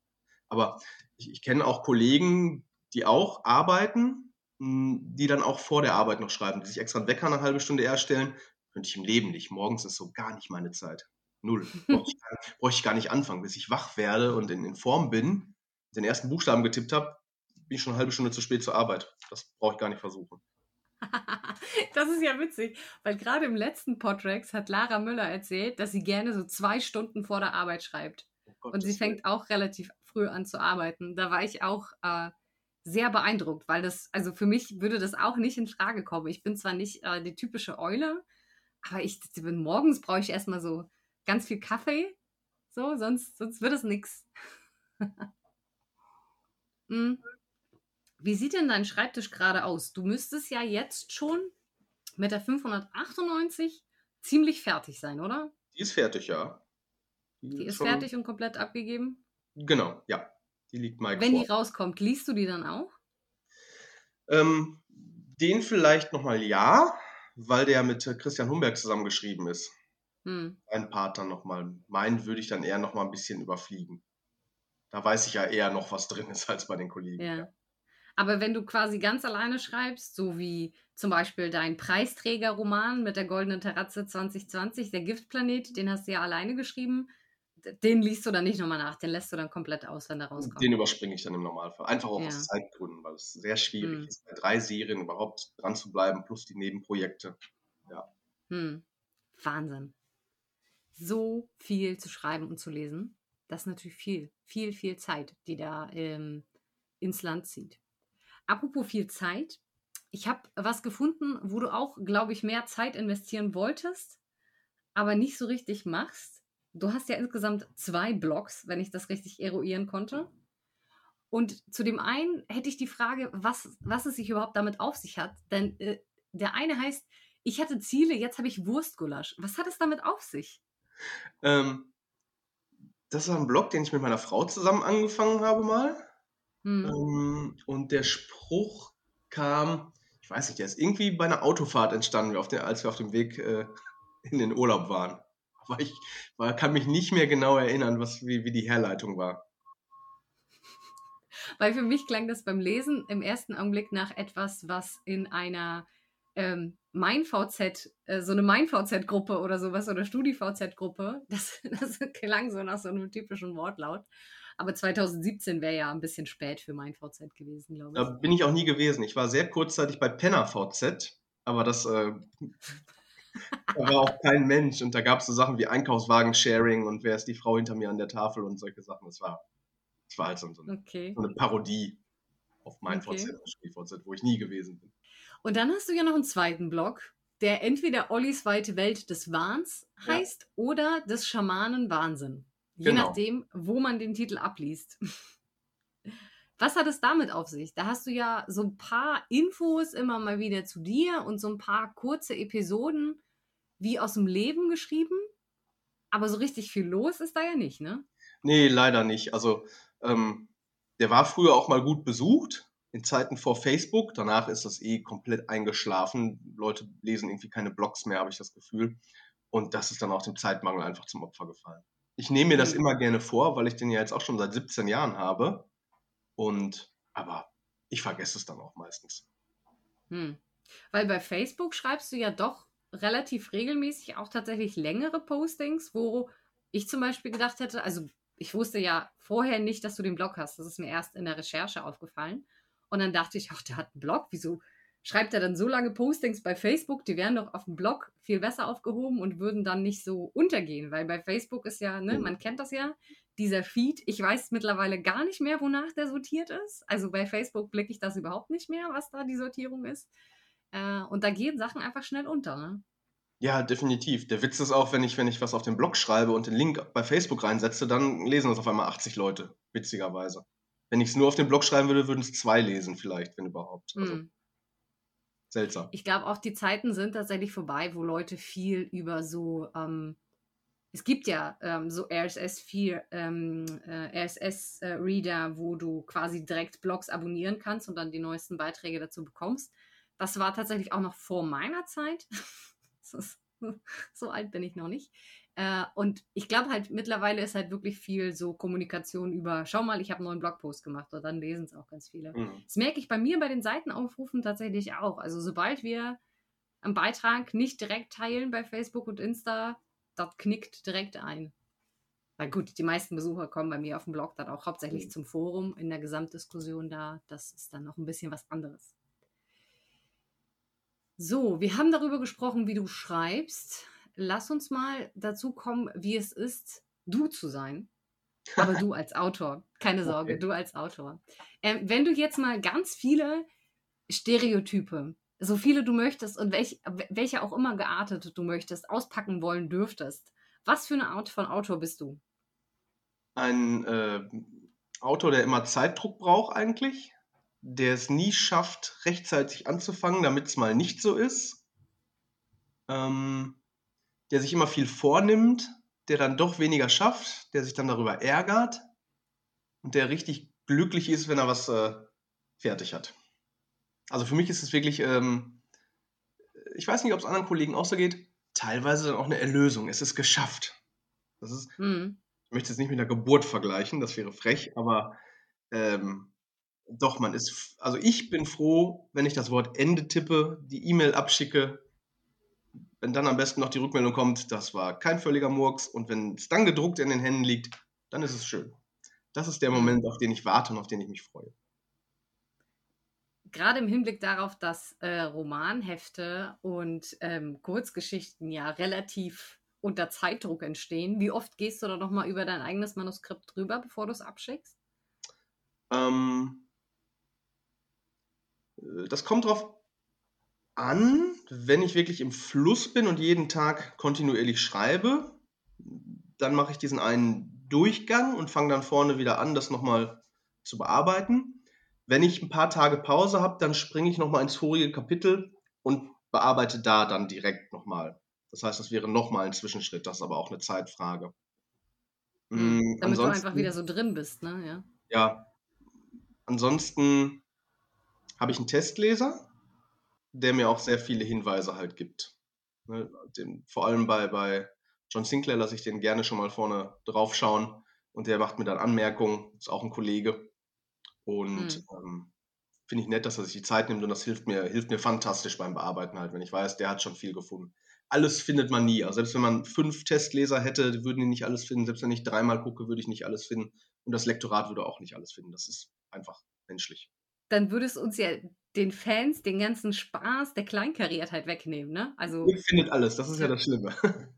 Aber ich, ich kenne auch Kollegen, die auch arbeiten, hm, die dann auch vor der Arbeit noch schreiben, die sich extra einen Wecker eine halbe Stunde erstellen. Könnte ich im Leben nicht. Morgens ist so gar nicht meine Zeit. Null. Brauche ich, brauch ich, gar nicht anfangen. Bis ich wach werde und in, in Form bin, den ersten Buchstaben getippt habe, bin ich schon eine halbe Stunde zu spät zur Arbeit. Das brauche ich gar nicht versuchen. das ist ja witzig, weil gerade im letzten Podrex hat Lara Müller erzählt, dass sie gerne so zwei Stunden vor der Arbeit schreibt. Oh und sie fängt auch relativ früh an zu arbeiten. Da war ich auch äh, sehr beeindruckt, weil das, also für mich würde das auch nicht in Frage kommen. Ich bin zwar nicht äh, die typische Eule, aber ich bin morgens brauche ich erstmal so ganz viel Kaffee. So, sonst, sonst wird es nichts. Hm. Wie sieht denn dein Schreibtisch gerade aus? Du müsstest ja jetzt schon mit der 598 ziemlich fertig sein, oder? Die ist fertig, ja. Die, die ist, fertig und komplett abgegeben? Genau, ja. Die liegt Mike Wenn vor. die rauskommt, liest du die dann auch? Ähm, den vielleicht nochmal ja, weil der mit Christian Humberg zusammengeschrieben ist. Hm. Ein Part dann nochmal. Meinen würde ich dann eher nochmal ein bisschen überfliegen. Da weiß ich ja eher noch, was drin ist als bei den Kollegen. Ja. Aber wenn du quasi ganz alleine schreibst, so wie zum Beispiel dein Preisträgerroman mit der Goldenen Terrazze 2020, der Giftplanet, den hast du ja alleine geschrieben, den liest du dann nicht nochmal nach, den lässt du dann komplett aus, wenn der rauskommt. Den überspringe ich dann im Normalfall. Einfach auch ja. aus Zeitgründen, weil es sehr schwierig hm. ist, bei drei Serien überhaupt dran zu bleiben, plus die Nebenprojekte. Ja. Hm. Wahnsinn. So viel zu schreiben und zu lesen, das ist natürlich viel, viel, viel Zeit, die da ähm, ins Land zieht. Apropos viel Zeit. Ich habe was gefunden, wo du auch, glaube ich, mehr Zeit investieren wolltest, aber nicht so richtig machst. Du hast ja insgesamt zwei Blogs, wenn ich das richtig eruieren konnte. Und zu dem einen hätte ich die Frage, was, was es sich überhaupt damit auf sich hat. Denn äh, der eine heißt, ich hatte Ziele, jetzt habe ich Wurstgulasch. Was hat es damit auf sich? Ähm, das war ein Blog, den ich mit meiner Frau zusammen angefangen habe mal. Mhm. Ähm, und der Spruch kam, ich weiß nicht, der ist irgendwie bei einer Autofahrt entstanden, als wir auf dem Weg äh, in den Urlaub waren. Aber ich war, kann mich nicht mehr genau erinnern, was, wie, wie die Herleitung war. Weil für mich klang das beim Lesen im ersten Augenblick nach etwas, was in einer ähm, MeinVZ, äh, so eine MeinVZ-Gruppe oder sowas oder StudiVZ-Gruppe, das, das klang so nach so einem typischen Wortlaut. Aber 2017 wäre ja ein bisschen spät für mein VZ gewesen, glaube ich. Da bin ich auch nie gewesen. Ich war sehr kurzzeitig bei Penner VZ, aber das äh, da war auch kein Mensch. Und da gab es so Sachen wie Einkaufswagen-Sharing und wer ist die Frau hinter mir an der Tafel und solche Sachen. Das war, das war halt so, so, okay. so eine Parodie auf mein okay. VZ StudiVZ, wo ich nie gewesen bin. Und dann hast du ja noch einen zweiten Blog, der entweder Ollis weite Welt des Wahns heißt ja. oder des Schamanen Wahnsinn. Je genau. nachdem, wo man den Titel abliest. Was hat es damit auf sich? Da hast du ja so ein paar Infos immer mal wieder zu dir und so ein paar kurze Episoden wie aus dem Leben geschrieben. Aber so richtig viel los ist da ja nicht, ne? Nee, leider nicht. Also, ähm, der war früher auch mal gut besucht, in Zeiten vor Facebook. Danach ist das eh komplett eingeschlafen. Leute lesen irgendwie keine Blogs mehr, habe ich das Gefühl. Und das ist dann auch dem Zeitmangel einfach zum Opfer gefallen ich nehme mir das mhm. immer gerne vor, weil ich den ja jetzt auch schon seit 17 Jahren habe. Und aber ich vergesse es dann auch meistens. Hm. Weil bei Facebook schreibst du ja doch relativ regelmäßig auch tatsächlich längere Postings, wo ich zum Beispiel gedacht hätte, also ich wusste ja vorher nicht, dass du den Blog hast. Das ist mir erst in der Recherche aufgefallen. Und dann dachte ich, ach, der hat einen Blog, wieso schreibt er dann so lange Postings bei Facebook, die wären doch auf dem Blog viel besser aufgehoben und würden dann nicht so untergehen, weil bei Facebook ist ja, ne, man kennt das ja, dieser Feed, ich weiß mittlerweile gar nicht mehr, wonach der sortiert ist. Also bei Facebook blicke ich das überhaupt nicht mehr, was da die Sortierung ist. Äh, und da gehen Sachen einfach schnell unter. Ne? Ja, definitiv. Der Witz ist auch, wenn ich, wenn ich was auf den Blog schreibe und den Link bei Facebook reinsetze, dann lesen das auf einmal 80 Leute, witzigerweise. Wenn ich es nur auf den Blog schreiben würde, würden es zwei lesen, vielleicht, wenn überhaupt. Also, mm. Seltsam. Ich glaube auch, die Zeiten sind tatsächlich vorbei, wo Leute viel über so, ähm, es gibt ja ähm, so RSS-Reader, ähm, äh, RSS äh, wo du quasi direkt Blogs abonnieren kannst und dann die neuesten Beiträge dazu bekommst. Das war tatsächlich auch noch vor meiner Zeit. so alt bin ich noch nicht. Äh, und ich glaube halt, mittlerweile ist halt wirklich viel so Kommunikation über, schau mal, ich habe einen neuen Blogpost gemacht und dann lesen es auch ganz viele. Mhm. Das merke ich bei mir bei den Seitenaufrufen tatsächlich auch. Also sobald wir einen Beitrag nicht direkt teilen bei Facebook und Insta, das knickt direkt ein. Weil gut, die meisten Besucher kommen bei mir auf dem Blog dann auch hauptsächlich mhm. zum Forum in der Gesamtdiskussion da. Das ist dann noch ein bisschen was anderes. So, wir haben darüber gesprochen, wie du schreibst lass uns mal dazu kommen, wie es ist, du zu sein. Aber du als Autor. Keine Sorge, okay. du als Autor. Ähm, wenn du jetzt mal ganz viele Stereotype, so viele du möchtest und welch, welche auch immer geartet du möchtest, auspacken wollen dürftest, was für eine Art von Autor bist du? Ein äh, Autor, der immer Zeitdruck braucht eigentlich, der es nie schafft, rechtzeitig anzufangen, damit es mal nicht so ist. Ähm, der sich immer viel vornimmt, der dann doch weniger schafft, der sich dann darüber ärgert und der richtig glücklich ist, wenn er was äh, fertig hat. Also für mich ist es wirklich, ähm, ich weiß nicht, ob es anderen Kollegen auch so geht, teilweise dann auch eine Erlösung. Es ist geschafft. Das ist, mhm. ich möchte es nicht mit einer Geburt vergleichen, das wäre frech, aber ähm, doch, man ist, also ich bin froh, wenn ich das Wort Ende tippe, die E-Mail abschicke wenn dann am besten noch die Rückmeldung kommt, das war kein völliger Murks und wenn es dann gedruckt in den Händen liegt, dann ist es schön. Das ist der Moment, auf den ich warte und auf den ich mich freue. Gerade im Hinblick darauf, dass äh, Romanhefte und ähm, Kurzgeschichten ja relativ unter Zeitdruck entstehen, wie oft gehst du da nochmal über dein eigenes Manuskript drüber, bevor du es abschickst? Ähm, äh, das kommt drauf an, wenn ich wirklich im Fluss bin und jeden Tag kontinuierlich schreibe. Dann mache ich diesen einen Durchgang und fange dann vorne wieder an, das nochmal zu bearbeiten. Wenn ich ein paar Tage Pause habe, dann springe ich nochmal ins vorige Kapitel und bearbeite da dann direkt nochmal. Das heißt, das wäre nochmal ein Zwischenschritt, das ist aber auch eine Zeitfrage. Mhm, damit du einfach wieder so drin bist, ne? Ja. ja. Ansonsten habe ich einen Testleser, der mir auch sehr viele Hinweise halt gibt. Ne, den, vor allem bei, bei John Sinclair lasse ich den gerne schon mal vorne drauf schauen und der macht mir dann Anmerkungen, ist auch ein Kollege. Und mhm. ähm, finde ich nett, dass er sich die Zeit nimmt und das hilft mir, hilft mir fantastisch beim Bearbeiten halt, wenn ich weiß, der hat schon viel gefunden. Alles findet man nie. Also selbst wenn man fünf Testleser hätte, würden die nicht alles finden. Selbst wenn ich dreimal gucke, würde ich nicht alles finden. Und das Lektorat würde auch nicht alles finden. Das ist einfach menschlich. Dann würde es uns ja den Fans den ganzen Spaß der Kleinkariertheit wegnehmen, ne? Also Ihr findet alles, das ist ja das Schlimme.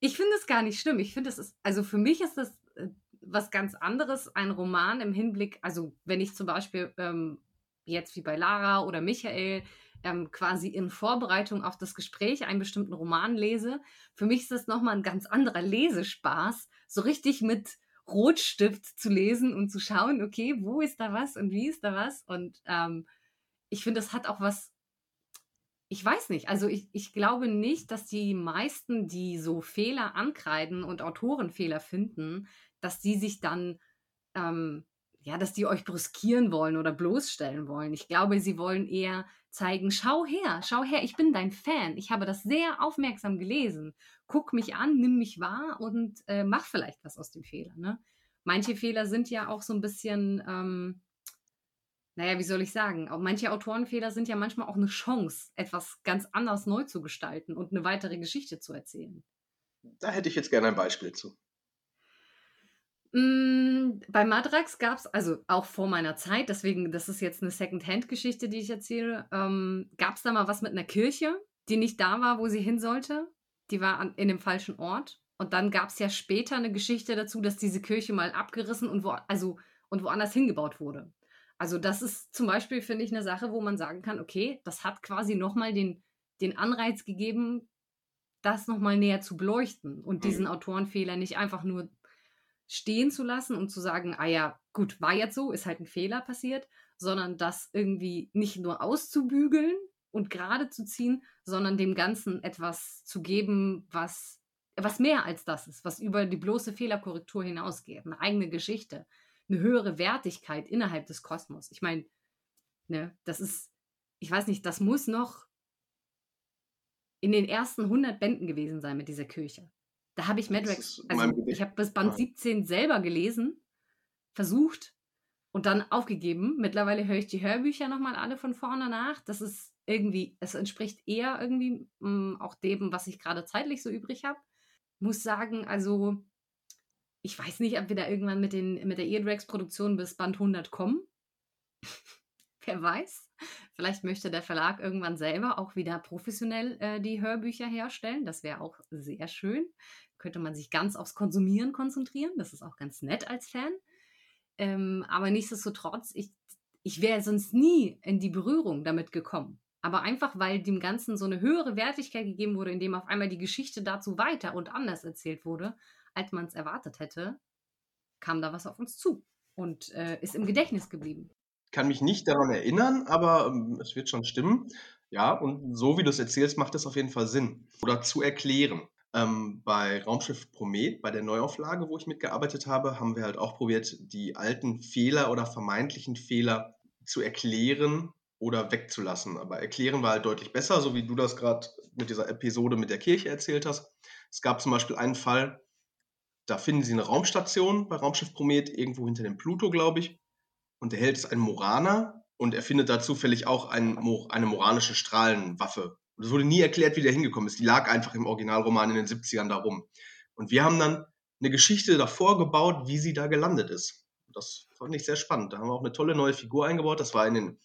ich finde es gar nicht schlimm. Ich finde es ist, also für mich ist das äh, was ganz anderes, ein Roman im Hinblick, also wenn ich zum Beispiel ähm, jetzt wie bei Lara oder Michael ähm, quasi in Vorbereitung auf das Gespräch einen bestimmten Roman lese, für mich ist das nochmal ein ganz anderer Lesespaß, so richtig mit Rotstift zu lesen und zu schauen, okay, wo ist da was und wie ist da was? Und ähm, ich finde, es hat auch was, ich weiß nicht, also ich, ich glaube nicht, dass die meisten, die so Fehler ankreiden und Autorenfehler finden, dass die sich dann, ähm, ja, dass die euch brüskieren wollen oder bloßstellen wollen. Ich glaube, sie wollen eher zeigen, schau her, schau her, ich bin dein Fan. Ich habe das sehr aufmerksam gelesen. Guck mich an, nimm mich wahr und äh, mach vielleicht was aus dem Fehler. Ne? Manche Fehler sind ja auch so ein bisschen, ähm, naja, wie soll ich sagen, auch manche Autorenfehler sind ja manchmal auch eine Chance, etwas ganz anders neu zu gestalten und eine weitere Geschichte zu erzählen. Da hätte ich jetzt gerne ein Beispiel zu. Mm, bei Madrax gab es, also auch vor meiner Zeit, deswegen, das ist jetzt eine Second-Hand-Geschichte, die ich erzähle, ähm, gab es da mal was mit einer Kirche, die nicht da war, wo sie hin sollte. Die war an, in dem falschen Ort. Und dann gab es ja später eine Geschichte dazu, dass diese Kirche mal abgerissen und, wo, also, und woanders hingebaut wurde. Also das ist zum Beispiel, finde ich, eine Sache, wo man sagen kann, okay, das hat quasi nochmal den, den Anreiz gegeben, das nochmal näher zu beleuchten und diesen mhm. Autorenfehler nicht einfach nur stehen zu lassen und zu sagen, ah ja, gut, war jetzt so, ist halt ein Fehler passiert, sondern das irgendwie nicht nur auszubügeln und gerade zu ziehen, sondern dem Ganzen etwas zu geben, was, was mehr als das ist, was über die bloße Fehlerkorrektur hinausgeht, eine eigene Geschichte, eine höhere Wertigkeit innerhalb des Kosmos. Ich meine, ne, das ist, ich weiß nicht, das muss noch in den ersten 100 Bänden gewesen sein mit dieser Kirche. Da habe ich Madrex, also ich habe bis Band 17 selber gelesen, versucht und dann aufgegeben. Mittlerweile höre ich die Hörbücher nochmal alle von vorne nach. Das ist irgendwie, es entspricht eher irgendwie mh, mm, auch dem, was ich gerade zeitlich so übrig habe. Muss sagen, also ich weiß nicht, ob wir da irgendwann mit, den, mit der Eardrax-Produktion bis Band 100 kommen. Wer weiß. Vielleicht möchte der Verlag irgendwann selber auch wieder professionell äh, die Hörbücher herstellen. Das wäre auch sehr schön könnte man sich ganz aufs Konsumieren konzentrieren. Das ist auch ganz nett als Fan. Ähm, aber nichtsdestotrotz, ich, ich wäre sonst nie in die Berührung damit gekommen. Aber einfach, weil dem Ganzen so eine höhere Wertigkeit gegeben wurde, indem auf einmal die Geschichte dazu weiter und anders erzählt wurde, als man es erwartet hätte, kam da was auf uns zu und äh, ist im Gedächtnis geblieben. Ich kann mich nicht daran erinnern, aber ähm, es wird schon stimmen. Ja, und so wie du es erzählst, macht es auf jeden Fall Sinn. Oder zu erklären. Ähm, bei Raumschiff Promet, bei der Neuauflage, wo ich mitgearbeitet habe, haben wir halt auch probiert, die alten Fehler oder vermeintlichen Fehler zu erklären oder wegzulassen. Aber erklären war halt deutlich besser, so wie du das gerade mit dieser Episode mit der Kirche erzählt hast. Es gab zum Beispiel einen Fall, da finden sie eine Raumstation bei Raumschiff Promet, irgendwo hinter dem Pluto, glaube ich. Und der Held ist ein Moraner und er findet da zufällig auch ein, eine moranische Strahlenwaffe und es wurde nie erklärt, wie der hingekommen ist. Die lag einfach im Originalroman in den 70ern da rum. Und wir haben dann eine Geschichte davor gebaut, wie sie da gelandet ist. Das fand ich sehr spannend. Da haben wir auch eine tolle neue Figur eingebaut. Das war in den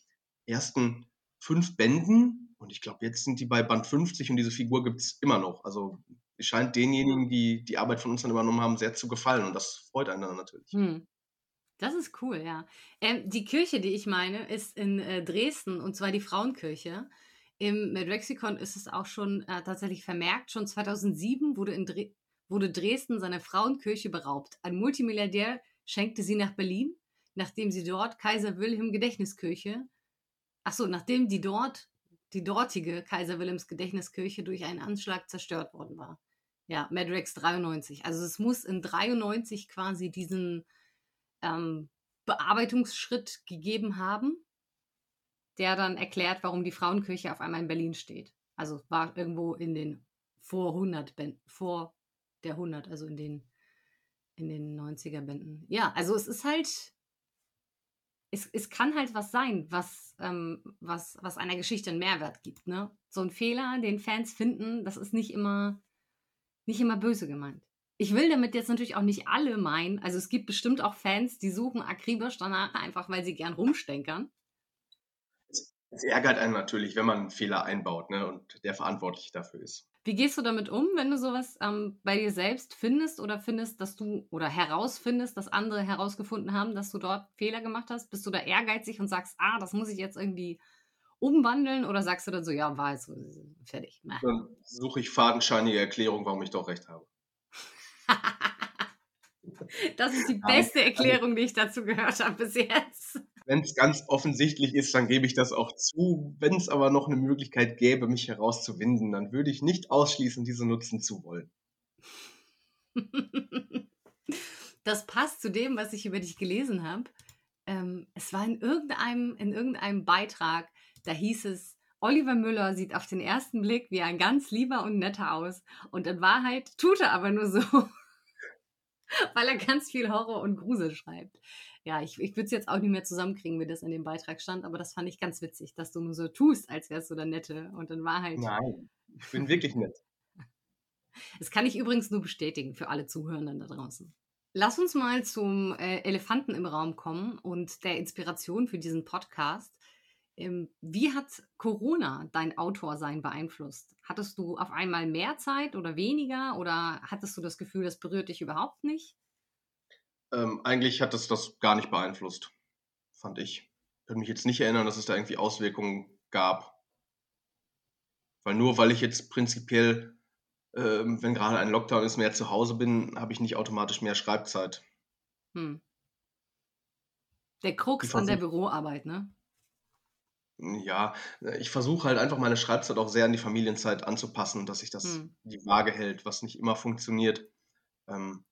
ersten fünf Bänden. Und ich glaube, jetzt sind die bei Band 50 und diese Figur gibt es immer noch. Also es scheint denjenigen, die die Arbeit von uns dann übernommen haben, sehr zu gefallen. Und das freut einen dann natürlich. Hm. Das ist cool, ja. Ähm, die Kirche, die ich meine, ist in äh, Dresden und zwar die Frauenkirche. Im Medrexikon ist es auch schon äh, tatsächlich vermerkt. Schon 2007 wurde, in Dre wurde Dresden seiner Frauenkirche beraubt. Ein Multimilliardär schenkte sie nach Berlin, nachdem sie dort Kaiser Wilhelm Gedächtniskirche, achso, nachdem die dort, die dortige Kaiser Wilhelms Gedächtniskirche durch einen Anschlag zerstört worden war. Ja, Madrex 93. Also es muss in 93 quasi diesen ähm, Bearbeitungsschritt gegeben haben der dann erklärt, warum die Frauenkirche auf einmal in Berlin steht. Also war irgendwo in den vor 100 Bänden, vor der 100, also in den, in den 90er Bänden. Ja, also es ist halt, es, es kann halt was sein, was, ähm, was, was einer Geschichte einen Mehrwert gibt. Ne? So ein Fehler, den Fans finden, das ist nicht immer, nicht immer böse gemeint. Ich will damit jetzt natürlich auch nicht alle meinen. Also es gibt bestimmt auch Fans, die suchen akribisch danach, einfach weil sie gern rumstenkern. Es ärgert einen natürlich, wenn man einen Fehler einbaut ne, und der verantwortlich dafür ist. Wie gehst du damit um, wenn du sowas ähm, bei dir selbst findest oder findest, dass du oder herausfindest, dass andere herausgefunden haben, dass du dort Fehler gemacht hast? Bist du da ehrgeizig und sagst, ah, das muss ich jetzt irgendwie umwandeln oder sagst du dann so, ja, war jetzt fertig? Na. Dann suche ich fadenscheinige Erklärung, warum ich doch recht habe. das ist die beste Erklärung, die ich dazu gehört habe bis jetzt. Wenn es ganz offensichtlich ist, dann gebe ich das auch zu. Wenn es aber noch eine Möglichkeit gäbe, mich herauszuwinden, dann würde ich nicht ausschließen, diese nutzen zu wollen. Das passt zu dem, was ich über dich gelesen habe. Ähm, es war in irgendeinem, in irgendeinem Beitrag, da hieß es, Oliver Müller sieht auf den ersten Blick wie ein ganz lieber und netter aus. Und in Wahrheit tut er aber nur so, weil er ganz viel Horror und Grusel schreibt ja, ich, ich würde es jetzt auch nicht mehr zusammenkriegen, wie das in dem Beitrag stand, aber das fand ich ganz witzig, dass du nur so tust, als wärst du der Nette und in Wahrheit. Nein, ich bin wirklich nett. Das kann ich übrigens nur bestätigen für alle Zuhörenden da draußen. Lass uns mal zum äh, Elefanten im Raum kommen und der Inspiration für diesen Podcast. Ähm, wie hat Corona dein Autorsein beeinflusst? Hattest du auf einmal mehr Zeit oder weniger oder hattest du das Gefühl, das berührt dich überhaupt nicht? Ähm, eigentlich hat es das gar nicht beeinflusst, fand ich. Ich kann mich jetzt nicht erinnern, dass es da irgendwie Auswirkungen gab. Weil nur weil ich jetzt prinzipiell, ähm, wenn gerade ein Lockdown ist, mehr zu Hause bin, habe ich nicht automatisch mehr Schreibzeit. Hm. Der Krux an der Büroarbeit, ne? Ja, ich versuche halt einfach meine Schreibzeit auch sehr an die Familienzeit anzupassen, dass sich das hm. die Waage hält, was nicht immer funktioniert. Ähm,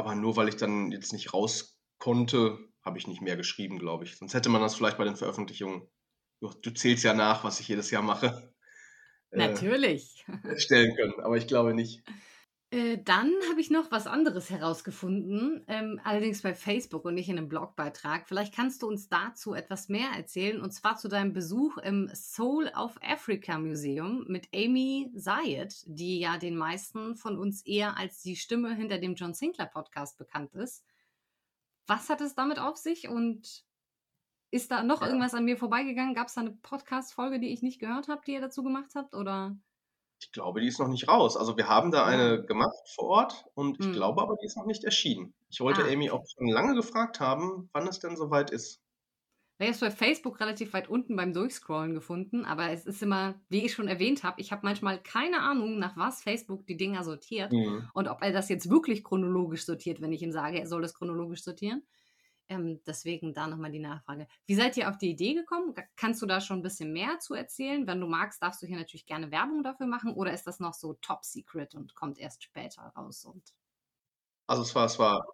aber nur weil ich dann jetzt nicht raus konnte, habe ich nicht mehr geschrieben, glaube ich. Sonst hätte man das vielleicht bei den Veröffentlichungen, du, du zählst ja nach, was ich jedes Jahr mache. Natürlich. Äh, stellen können, aber ich glaube nicht. Äh, dann habe ich noch was anderes herausgefunden, ähm, allerdings bei Facebook und nicht in einem Blogbeitrag. Vielleicht kannst du uns dazu etwas mehr erzählen, und zwar zu deinem Besuch im Soul of Africa Museum mit Amy Zayed, die ja den meisten von uns eher als die Stimme hinter dem John Sinclair Podcast bekannt ist. Was hat es damit auf sich und ist da noch ja. irgendwas an mir vorbeigegangen? Gab es da eine Podcast-Folge, die ich nicht gehört habe, die ihr dazu gemacht habt? Oder? Ich glaube, die ist noch nicht raus. Also wir haben da eine gemacht vor Ort und ich hm. glaube aber, die ist noch nicht erschienen. Ich wollte ah, Amy auch schon lange gefragt haben, wann es denn soweit ist. Ich habe es bei Facebook relativ weit unten beim Durchscrollen gefunden, aber es ist immer, wie ich schon erwähnt habe, ich habe manchmal keine Ahnung, nach was Facebook die Dinger sortiert mhm. und ob er das jetzt wirklich chronologisch sortiert, wenn ich ihm sage, er soll das chronologisch sortieren. Ähm, deswegen da nochmal die Nachfrage. Wie seid ihr auf die Idee gekommen? Kannst du da schon ein bisschen mehr zu erzählen? Wenn du magst, darfst du hier natürlich gerne Werbung dafür machen oder ist das noch so top secret und kommt erst später raus? Und also es war, es war,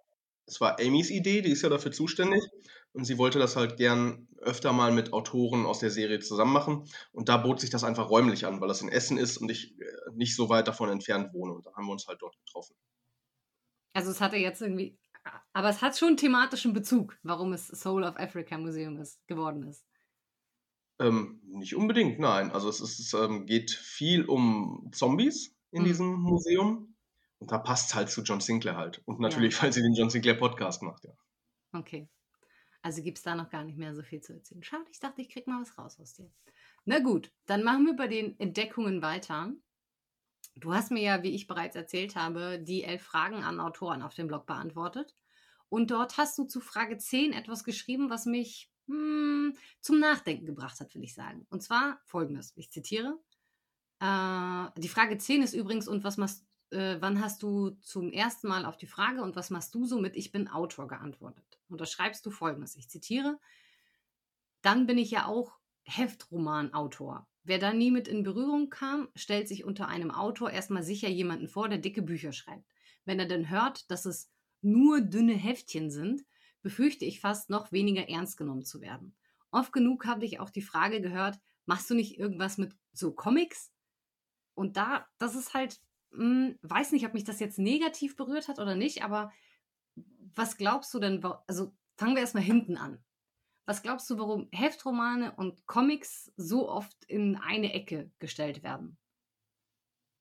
es war Amys Idee, die ist ja dafür zuständig und sie wollte das halt gern öfter mal mit Autoren aus der Serie zusammen machen und da bot sich das einfach räumlich an, weil das in Essen ist und ich äh, nicht so weit davon entfernt wohne und da haben wir uns halt dort getroffen. Also es hatte jetzt irgendwie aber es hat schon einen thematischen Bezug, warum es Soul of Africa Museum ist, geworden ist. Ähm, nicht unbedingt, nein. Also es, ist, es ähm, geht viel um Zombies in mhm. diesem Museum. Und da passt es halt zu John Sinclair halt. Und natürlich, ja. weil sie den John Sinclair Podcast macht, ja. Okay. Also gibt es da noch gar nicht mehr so viel zu erzählen. Schade, ich dachte, ich krieg mal was raus aus dir. Na gut, dann machen wir bei den Entdeckungen weiter. Du hast mir ja, wie ich bereits erzählt habe, die elf Fragen an Autoren auf dem Blog beantwortet. Und dort hast du zu Frage 10 etwas geschrieben, was mich hm, zum Nachdenken gebracht hat, will ich sagen. Und zwar folgendes: Ich zitiere. Äh, die Frage 10 ist übrigens, und was machst äh, wann hast du zum ersten Mal auf die Frage und was machst du so mit Ich bin Autor geantwortet? Und da schreibst du folgendes: Ich zitiere. Dann bin ich ja auch Heftromanautor. Wer da nie mit in Berührung kam, stellt sich unter einem Autor erstmal sicher jemanden vor, der dicke Bücher schreibt. Wenn er dann hört, dass es nur dünne Heftchen sind, befürchte ich fast noch weniger ernst genommen zu werden. Oft genug habe ich auch die Frage gehört, machst du nicht irgendwas mit so Comics? Und da, das ist halt, mh, hm, weiß nicht, ob mich das jetzt negativ berührt hat oder nicht, aber was glaubst du denn, also fangen wir erstmal hinten an. Was glaubst du, warum Heftromane und Comics so oft in eine Ecke gestellt werden?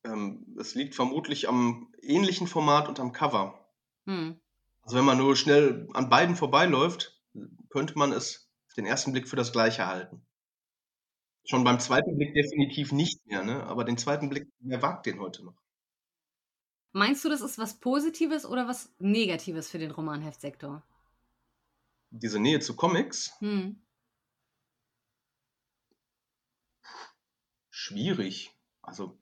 Ähm, es liegt vermutlich am ähnlichen Format und am Cover. Hm. Also wenn man nur schnell an beiden vorbeiläuft, könnte man es auf den ersten Blick für das Gleiche halten. Schon beim zweiten Blick definitiv nicht mehr, ne? aber den zweiten Blick, wer wagt den heute noch? Meinst du, das ist was Positives oder was Negatives für den Romanheftsektor? Diese Nähe zu Comics. Hm. Schwierig. Also,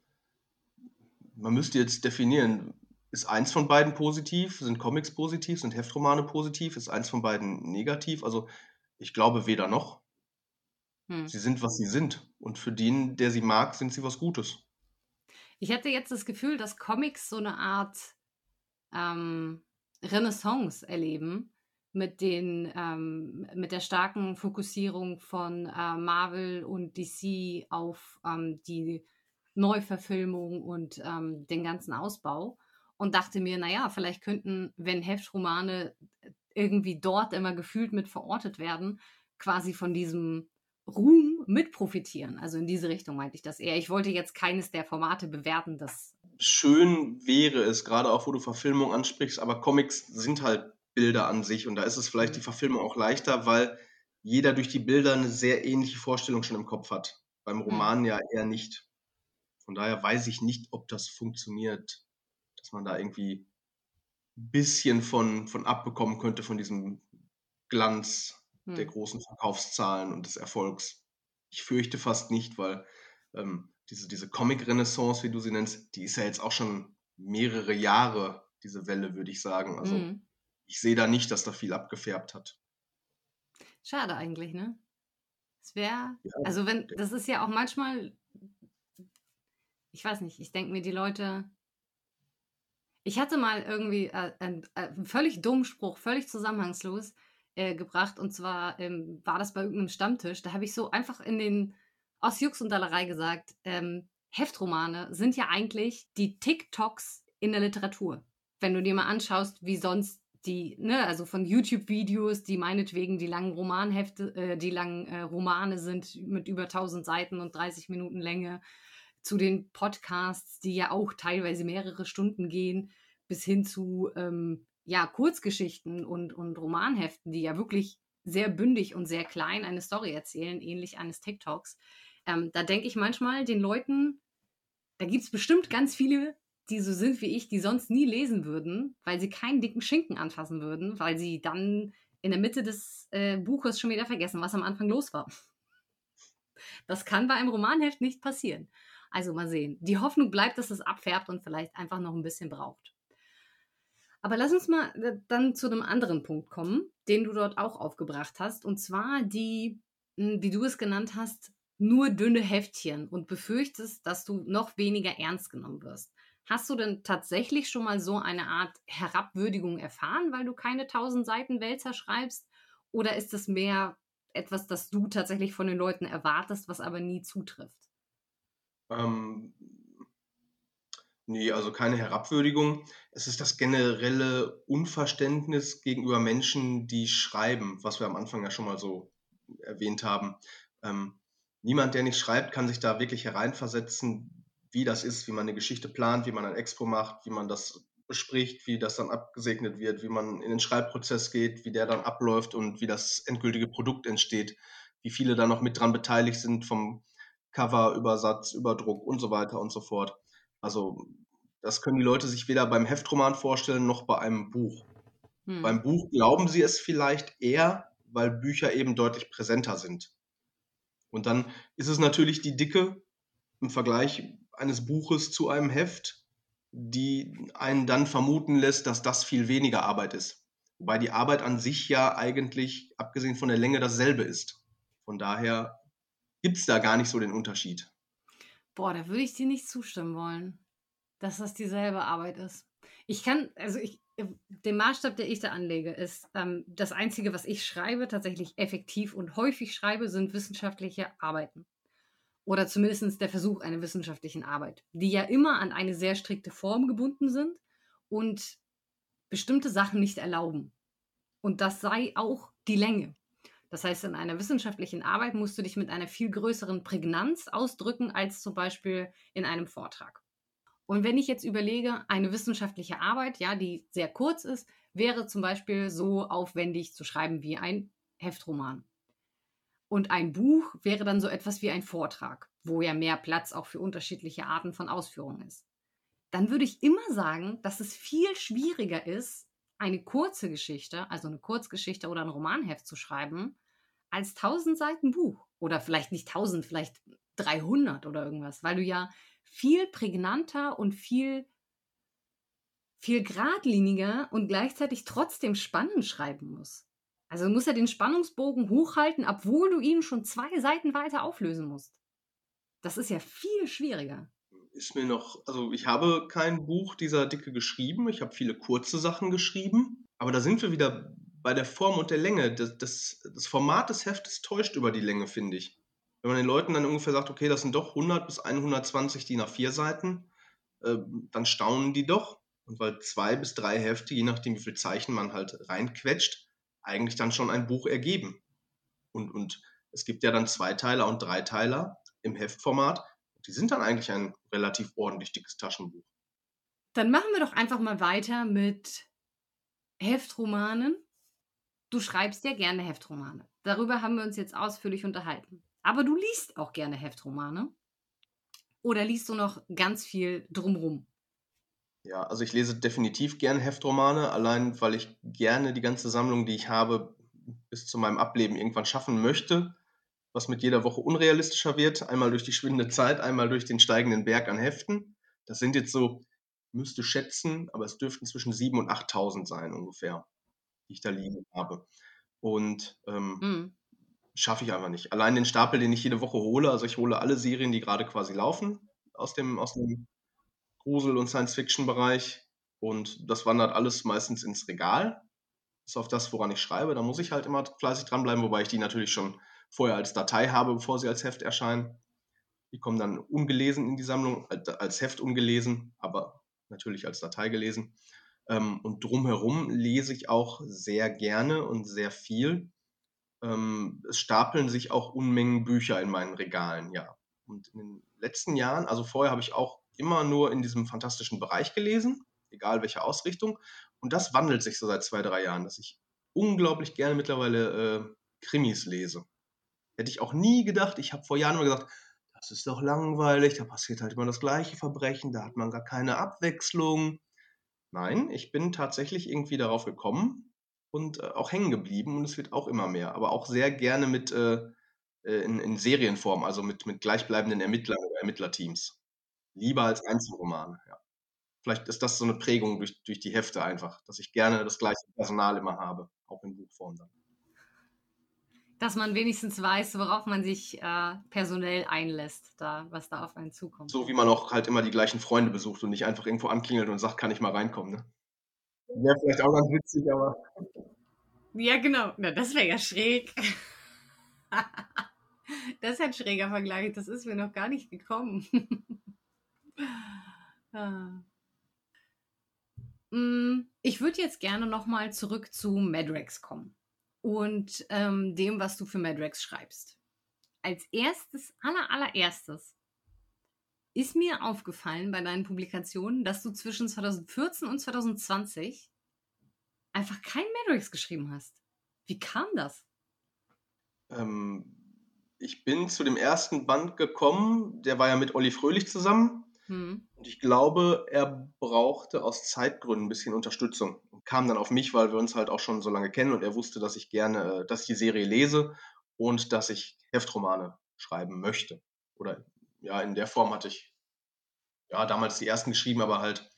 man müsste jetzt definieren, ist eins von beiden positiv? Sind Comics positiv? Sind Heftromane positiv? Ist eins von beiden negativ? Also, ich glaube weder noch. Hm. Sie sind, was sie sind. Und für den, der sie mag, sind sie was Gutes. Ich hatte jetzt das Gefühl, dass Comics so eine Art ähm, Renaissance erleben mit den ähm, mit der starken Fokussierung von äh, Marvel und DC auf ähm, die Neuverfilmung und ähm, den ganzen Ausbau und dachte mir, naja, vielleicht könnten, wenn Heftromane irgendwie dort immer gefühlt mit verortet werden, quasi von diesem Ruhm mit profitieren. Also in diese Richtung meinte ich das eher. Ich wollte jetzt keines der Formate bewerten, das schön wäre es, gerade auch wo du Verfilmung ansprichst, aber Comics sind halt Bilder an sich und da ist es vielleicht die mhm. Verfilmung auch leichter, weil jeder durch die Bilder eine sehr ähnliche Vorstellung schon im Kopf hat. Beim mhm. Roman ja eher nicht. Von daher weiß ich nicht, ob das funktioniert, dass man da irgendwie ein bisschen von, von abbekommen könnte, von diesem Glanz hm. der großen Verkaufszahlen und des Erfolgs. Ich fürchte fast nicht, weil ähm, diese, diese Comic-Renaissance, wie du sie nennst, die ist ja jetzt auch schon mehrere Jahre, diese Welle, würde ich sagen. Also hm. Ich sehe da nicht, dass da viel abgefärbt hat. Schade eigentlich, ne? Es wäre, ja, also wenn, das ist ja auch manchmal, ich weiß nicht, ich denke mir, die Leute, ich hatte mal irgendwie äh, einen, äh, einen, völlig dummen Spruch, völlig zusammenhangslos äh, gebracht und zwar ähm, war das bei irgendeinem Stammtisch, da habe ich so einfach in den, aus Jux und Dallerei gesagt, ähm, Heftromane sind ja eigentlich die TikToks in der Literatur. Wenn du dir mal anschaust, wie sonst die, ne, also von YouTube-Videos, die meinetwegen die langen Romanhefte, äh, die langen äh, Romane sind mit über 1000 Seiten und 30 Minuten Länge, zu den Podcasts, die ja auch teilweise mehrere Stunden gehen, bis hin zu ähm, ja, Kurzgeschichten und, und Romanheften, die ja wirklich sehr bündig und sehr klein eine Story erzählen, ähnlich eines TikToks. Ähm, da denke ich manchmal den Leuten, da gibt es bestimmt ganz viele die so sind wie ich, die sonst nie lesen würden, weil sie keinen dicken Schinken anfassen würden, weil sie dann in der Mitte des äh, Buches schon wieder vergessen, was am Anfang los war. Das kann bei einem Romanheft nicht passieren. Also mal sehen. Die Hoffnung bleibt, dass es abfärbt und vielleicht einfach noch ein bisschen braucht. Aber lass uns mal äh, dann zu einem anderen Punkt kommen, den du dort auch aufgebracht hast, und zwar die, hm, wie du es genannt hast, nur dünne Heftchen und befürchtest, dass du noch weniger ernst genommen wirst. Hast du denn tatsächlich schon mal so eine Art Herabwürdigung erfahren, weil du keine tausend Seiten Wälzer schreibst? Oder ist es mehr etwas, das du tatsächlich von den Leuten erwartest, was aber nie zutrifft? Ähm, nee, also keine Herabwürdigung. Es ist das generelle Unverständnis gegenüber Menschen, die schreiben, was wir am Anfang ja schon mal so erwähnt haben. Ähm, niemand, der nicht schreibt, kann sich da wirklich hereinversetzen, wie das ist, wie man eine Geschichte plant, wie man ein Expo macht, wie man das bespricht, wie das dann abgesegnet wird, wie man in den Schreibprozess geht, wie der dann abläuft und wie das endgültige Produkt entsteht, wie viele da noch mit dran beteiligt sind vom Cover, Übersatz, Überdruck und so weiter und so fort. Also das können die Leute sich weder beim Heftroman vorstellen noch bei einem Buch. Hm. Beim Buch glauben sie es vielleicht eher, weil Bücher eben deutlich präsenter sind. Und dann ist es natürlich die Dicke im Vergleich eines Buches zu einem Heft, die einen dann vermuten lässt, dass das viel weniger Arbeit ist. Wobei die Arbeit an sich ja eigentlich, abgesehen von der Länge, dasselbe ist. Von daher gibt es da gar nicht so den Unterschied. Boah, da würde ich dir nicht zustimmen wollen, dass das dieselbe Arbeit ist. Ich kann, also ich, den Maßstab, der ich da anlege, ist, ähm, das Einzige, was ich schreibe, tatsächlich effektiv und häufig schreibe, sind wissenschaftliche Arbeiten oder zumindest der Versuch einer wissenschaftlichen Arbeit, die ja immer an eine sehr strikte Form gebunden sind und bestimmte Sachen nicht erlauben. Und das sei auch die Länge. Das heißt, in einer wissenschaftlichen Arbeit musst du dich mit einer viel größeren Prägnanz ausdrücken als zum Beispiel in einem Vortrag. Und wenn ich jetzt überlege, eine wissenschaftliche Arbeit, ja, die sehr kurz ist, wäre zum Beispiel so aufwendig zu schreiben wie ein Heftroman. Und ein Buch wäre dann so etwas wie ein Vortrag, wo ja mehr Platz auch für unterschiedliche Arten von Ausführungen ist. Dann würde ich immer sagen, dass es viel schwieriger ist, eine kurze Geschichte, also eine Kurzgeschichte oder ein Romanheft zu schreiben, als 1000 Seiten Buch. Oder vielleicht nicht 1000, vielleicht 300 oder irgendwas, weil du ja viel prägnanter und viel, viel geradliniger und gleichzeitig trotzdem spannend schreiben musst. Also du musst ja den Spannungsbogen hochhalten, obwohl du ihn schon zwei Seiten weiter auflösen musst. Das ist ja viel schwieriger. Ist mir noch, also ich habe kein Buch dieser Dicke geschrieben, ich habe viele kurze Sachen geschrieben, aber da sind wir wieder bei der Form und der Länge. Das, das, das Format des Heftes täuscht über die Länge, finde ich. Wenn man den Leuten dann ungefähr sagt, okay, das sind doch 100 bis 120 DIN A4 Seiten, äh, dann staunen die doch. Und weil zwei bis drei Hefte, je nachdem wie viel Zeichen man halt reinquetscht, eigentlich dann schon ein Buch ergeben. Und, und es gibt ja dann Zweiteiler und Dreiteiler im Heftformat. Die sind dann eigentlich ein relativ ordentlich dickes Taschenbuch. Dann machen wir doch einfach mal weiter mit Heftromanen. Du schreibst ja gerne Heftromane. Darüber haben wir uns jetzt ausführlich unterhalten. Aber du liest auch gerne Heftromane. Oder liest du noch ganz viel drumrum? Ja, also ich lese definitiv gerne Heftromane, allein weil ich gerne die ganze Sammlung, die ich habe, bis zu meinem Ableben irgendwann schaffen möchte, was mit jeder Woche unrealistischer wird. Einmal durch die schwindende Zeit, einmal durch den steigenden Berg an Heften. Das sind jetzt so, müsste schätzen, aber es dürften zwischen 7.000 und 8.000 sein ungefähr, die ich da liegen habe. Und ähm, mhm. schaffe ich einfach nicht. Allein den Stapel, den ich jede Woche hole, also ich hole alle Serien, die gerade quasi laufen, aus dem, aus dem Grusel- und Science-Fiction-Bereich. Und das wandert alles meistens ins Regal. Das ist auf das, woran ich schreibe. Da muss ich halt immer fleißig dranbleiben, wobei ich die natürlich schon vorher als Datei habe, bevor sie als Heft erscheinen. Die kommen dann ungelesen in die Sammlung, als Heft ungelesen, aber natürlich als Datei gelesen. Ähm, und drumherum lese ich auch sehr gerne und sehr viel. Ähm, es stapeln sich auch Unmengen Bücher in meinen Regalen, ja. Und in den letzten Jahren, also vorher habe ich auch immer nur in diesem fantastischen Bereich gelesen, egal welche Ausrichtung. Und das wandelt sich so seit zwei, drei Jahren, dass ich unglaublich gerne mittlerweile äh, Krimis lese. Hätte ich auch nie gedacht. Ich habe vor Jahren immer gesagt, das ist doch langweilig, da passiert halt immer das gleiche Verbrechen, da hat man gar keine Abwechslung. Nein, ich bin tatsächlich irgendwie darauf gekommen und äh, auch hängen geblieben und es wird auch immer mehr, aber auch sehr gerne mit äh, äh in, in, Serienform, also mit, mit gleichbleibenden Ermittlern oder Ermittlerteams. Lieber als Einzelroman, ja. Vielleicht ist das so eine Prägung durch, durch die Hefte einfach, dass ich gerne das gleiche Personal immer habe, auch in Buchform dann. Dass man wenigstens weiß, worauf man sich äh, personell einlässt, da, was da auf einen zukommt. So wie man auch halt immer die gleichen Freunde besucht und nicht einfach irgendwo anklingelt und sagt, kann ich mal reinkommen. Ne? Wäre vielleicht auch ganz witzig, aber. Ja, genau. Na, das wäre ja schräg. das ist ein schräger Vergleich. Das ist mir noch gar nicht gekommen. Ah. Mm, ich würde jetzt gerne nochmal zurück zu Madrex kommen und ähm, dem, was du für Madrex schreibst. Als erstes, aller, allererstes, ist mir aufgefallen bei deinen Publikationen, dass du zwischen 2014 und 2020 einfach kein Madrex geschrieben hast. Wie kam das? Ähm, ich bin zu dem ersten Band gekommen, der war ja mit Olli Fröhlich zusammen. Hm. Und ich glaube, er brauchte aus Zeitgründen ein bisschen Unterstützung und kam dann auf mich, weil wir uns halt auch schon so lange kennen und er wusste, dass ich gerne, äh, dass ich die Serie lese und dass ich Heftromane schreiben möchte. Oder ja, in der Form hatte ich ja damals die ersten geschrieben, aber halt,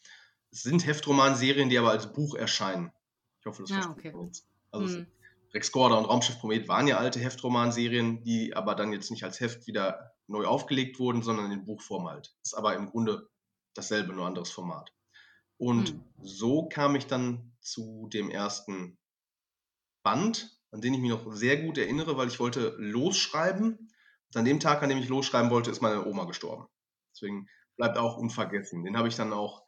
es sind Heftromanserien, die aber als Buch erscheinen. Ich hoffe, das ja, ah, okay. jetzt. Also hm. Rex Gorda und Raumschiff Promet waren ja alte Heftromanserien, die aber dann jetzt nicht als Heft wieder neu aufgelegt wurden, sondern in Buchform halt. Ist aber im Grunde dasselbe, nur anderes Format. Und hm. so kam ich dann zu dem ersten Band, an den ich mich noch sehr gut erinnere, weil ich wollte losschreiben. Und an dem Tag, an dem ich losschreiben wollte, ist meine Oma gestorben. Deswegen bleibt auch unvergessen. Den habe ich dann auch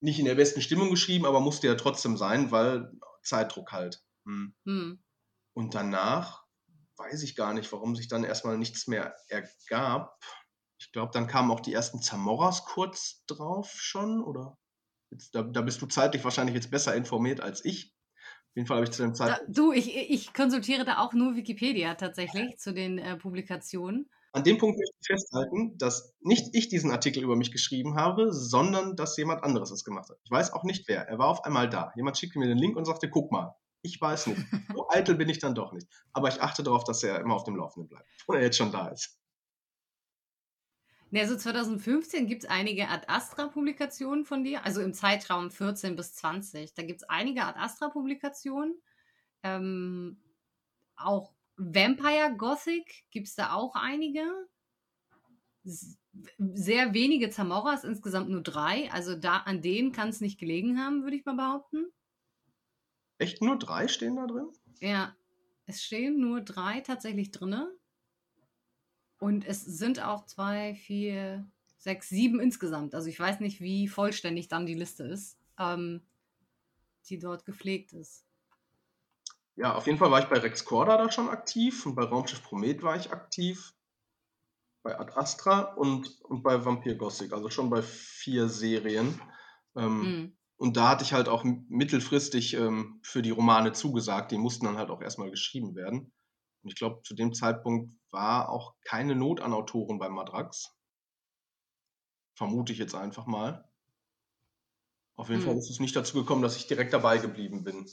nicht in der besten Stimmung geschrieben, aber musste ja trotzdem sein, weil Zeitdruck halt. Hm. Hm. Und danach weiß ich gar nicht, warum sich dann erstmal nichts mehr ergab. Ich glaube, dann kamen auch die ersten Zamorras kurz drauf schon, oder? Jetzt, da, da, bist du zeitlich wahrscheinlich jetzt besser informiert als ich. Auf jeden Fall habe ich zu dem Zeitpunkt. Du, ich, ich konsultiere da auch nur Wikipedia tatsächlich zu den äh, Publikationen. An dem Punkt möchte ich festhalten, dass nicht ich diesen Artikel über mich geschrieben habe, sondern dass jemand anderes es gemacht hat. Ich weiß auch nicht wer. Er war auf einmal da. Jemand schickte mir den Link und sagte, guck mal. Ich weiß nicht. So eitel bin ich dann doch nicht. Aber ich achte darauf, dass er immer auf dem Laufenden bleibt, wenn er jetzt schon da ist. Ja, so 2015 gibt es einige Ad Astra-Publikationen von dir, also im Zeitraum 14 bis 20. Da gibt es einige Ad Astra-Publikationen. Ähm, auch Vampire Gothic gibt es da auch einige. Sehr wenige Zamorras, insgesamt nur drei. Also da an denen kann es nicht gelegen haben, würde ich mal behaupten. Echt nur drei stehen da drin? Ja, es stehen nur drei tatsächlich drin. Und es sind auch zwei, vier, sechs, sieben insgesamt. Also ich weiß nicht, wie vollständig dann die Liste ist, ähm, die dort gepflegt ist. Ja, auf jeden Fall war ich bei Rex Corda da schon aktiv und bei Raumschiff Promet war ich aktiv. Bei Ad Astra und, und bei Vampir Gothic, also schon bei vier Serien. Ähm, mhm. Und da hatte ich halt auch mittelfristig ähm, für die Romane zugesagt. Die mussten dann halt auch erstmal geschrieben werden. Und ich glaube, zu dem Zeitpunkt war auch keine Not an Autoren bei Madrax. Vermute ich jetzt einfach mal. Auf jeden mhm. Fall ist es nicht dazu gekommen, dass ich direkt dabei geblieben bin.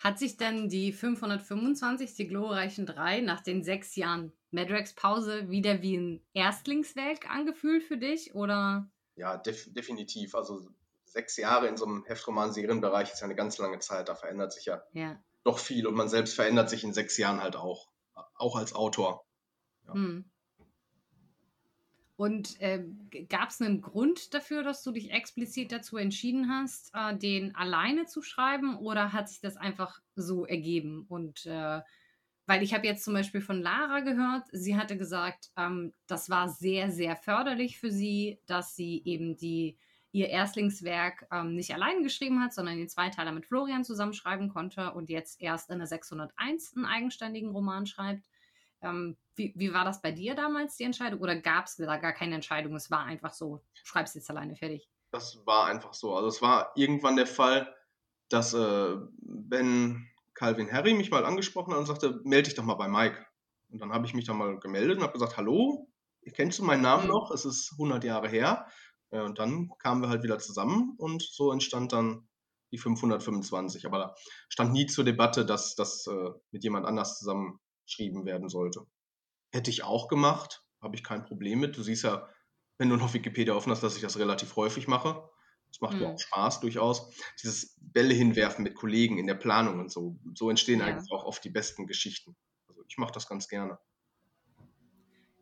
Hat sich denn die 525, die glorreichen drei, nach den sechs Jahren Madrax-Pause wieder wie ein Erstlingswerk angefühlt für dich? Oder? Ja, def definitiv. Also sechs Jahre in so einem Heftroman-Serienbereich ist ja eine ganz lange Zeit. Da verändert sich ja, ja. doch viel und man selbst verändert sich in sechs Jahren halt auch. Auch als Autor. Ja. Hm. Und äh, gab es einen Grund dafür, dass du dich explizit dazu entschieden hast, äh, den alleine zu schreiben oder hat sich das einfach so ergeben? Und äh, weil ich habe jetzt zum Beispiel von Lara gehört, sie hatte gesagt, ähm, das war sehr, sehr förderlich für sie, dass sie eben die, ihr Erstlingswerk ähm, nicht alleine geschrieben hat, sondern den Zweiteiler mit Florian zusammenschreiben konnte und jetzt erst in der 601 einen eigenständigen Roman schreibt. Ähm, wie, wie war das bei dir damals, die Entscheidung? Oder gab es da gar keine Entscheidung? Es war einfach so, schreibst jetzt alleine fertig. Das war einfach so. Also es war irgendwann der Fall, dass äh, Ben Calvin Harry mich mal angesprochen hat und sagte, melde dich doch mal bei Mike. Und dann habe ich mich dann mal gemeldet und habe gesagt, hallo, kennst du meinen Namen mhm. noch? Es ist 100 Jahre her. Und dann kamen wir halt wieder zusammen und so entstand dann die 525. Aber da stand nie zur Debatte, dass das äh, mit jemand anders zusammen geschrieben werden sollte. Hätte ich auch gemacht, habe ich kein Problem mit. Du siehst ja, wenn du noch Wikipedia offen hast, dass ich das relativ häufig mache. Das macht mhm. mir auch Spaß durchaus. Dieses Bälle hinwerfen mit Kollegen in der Planung und so. So entstehen ja. eigentlich auch oft die besten Geschichten. Also ich mache das ganz gerne.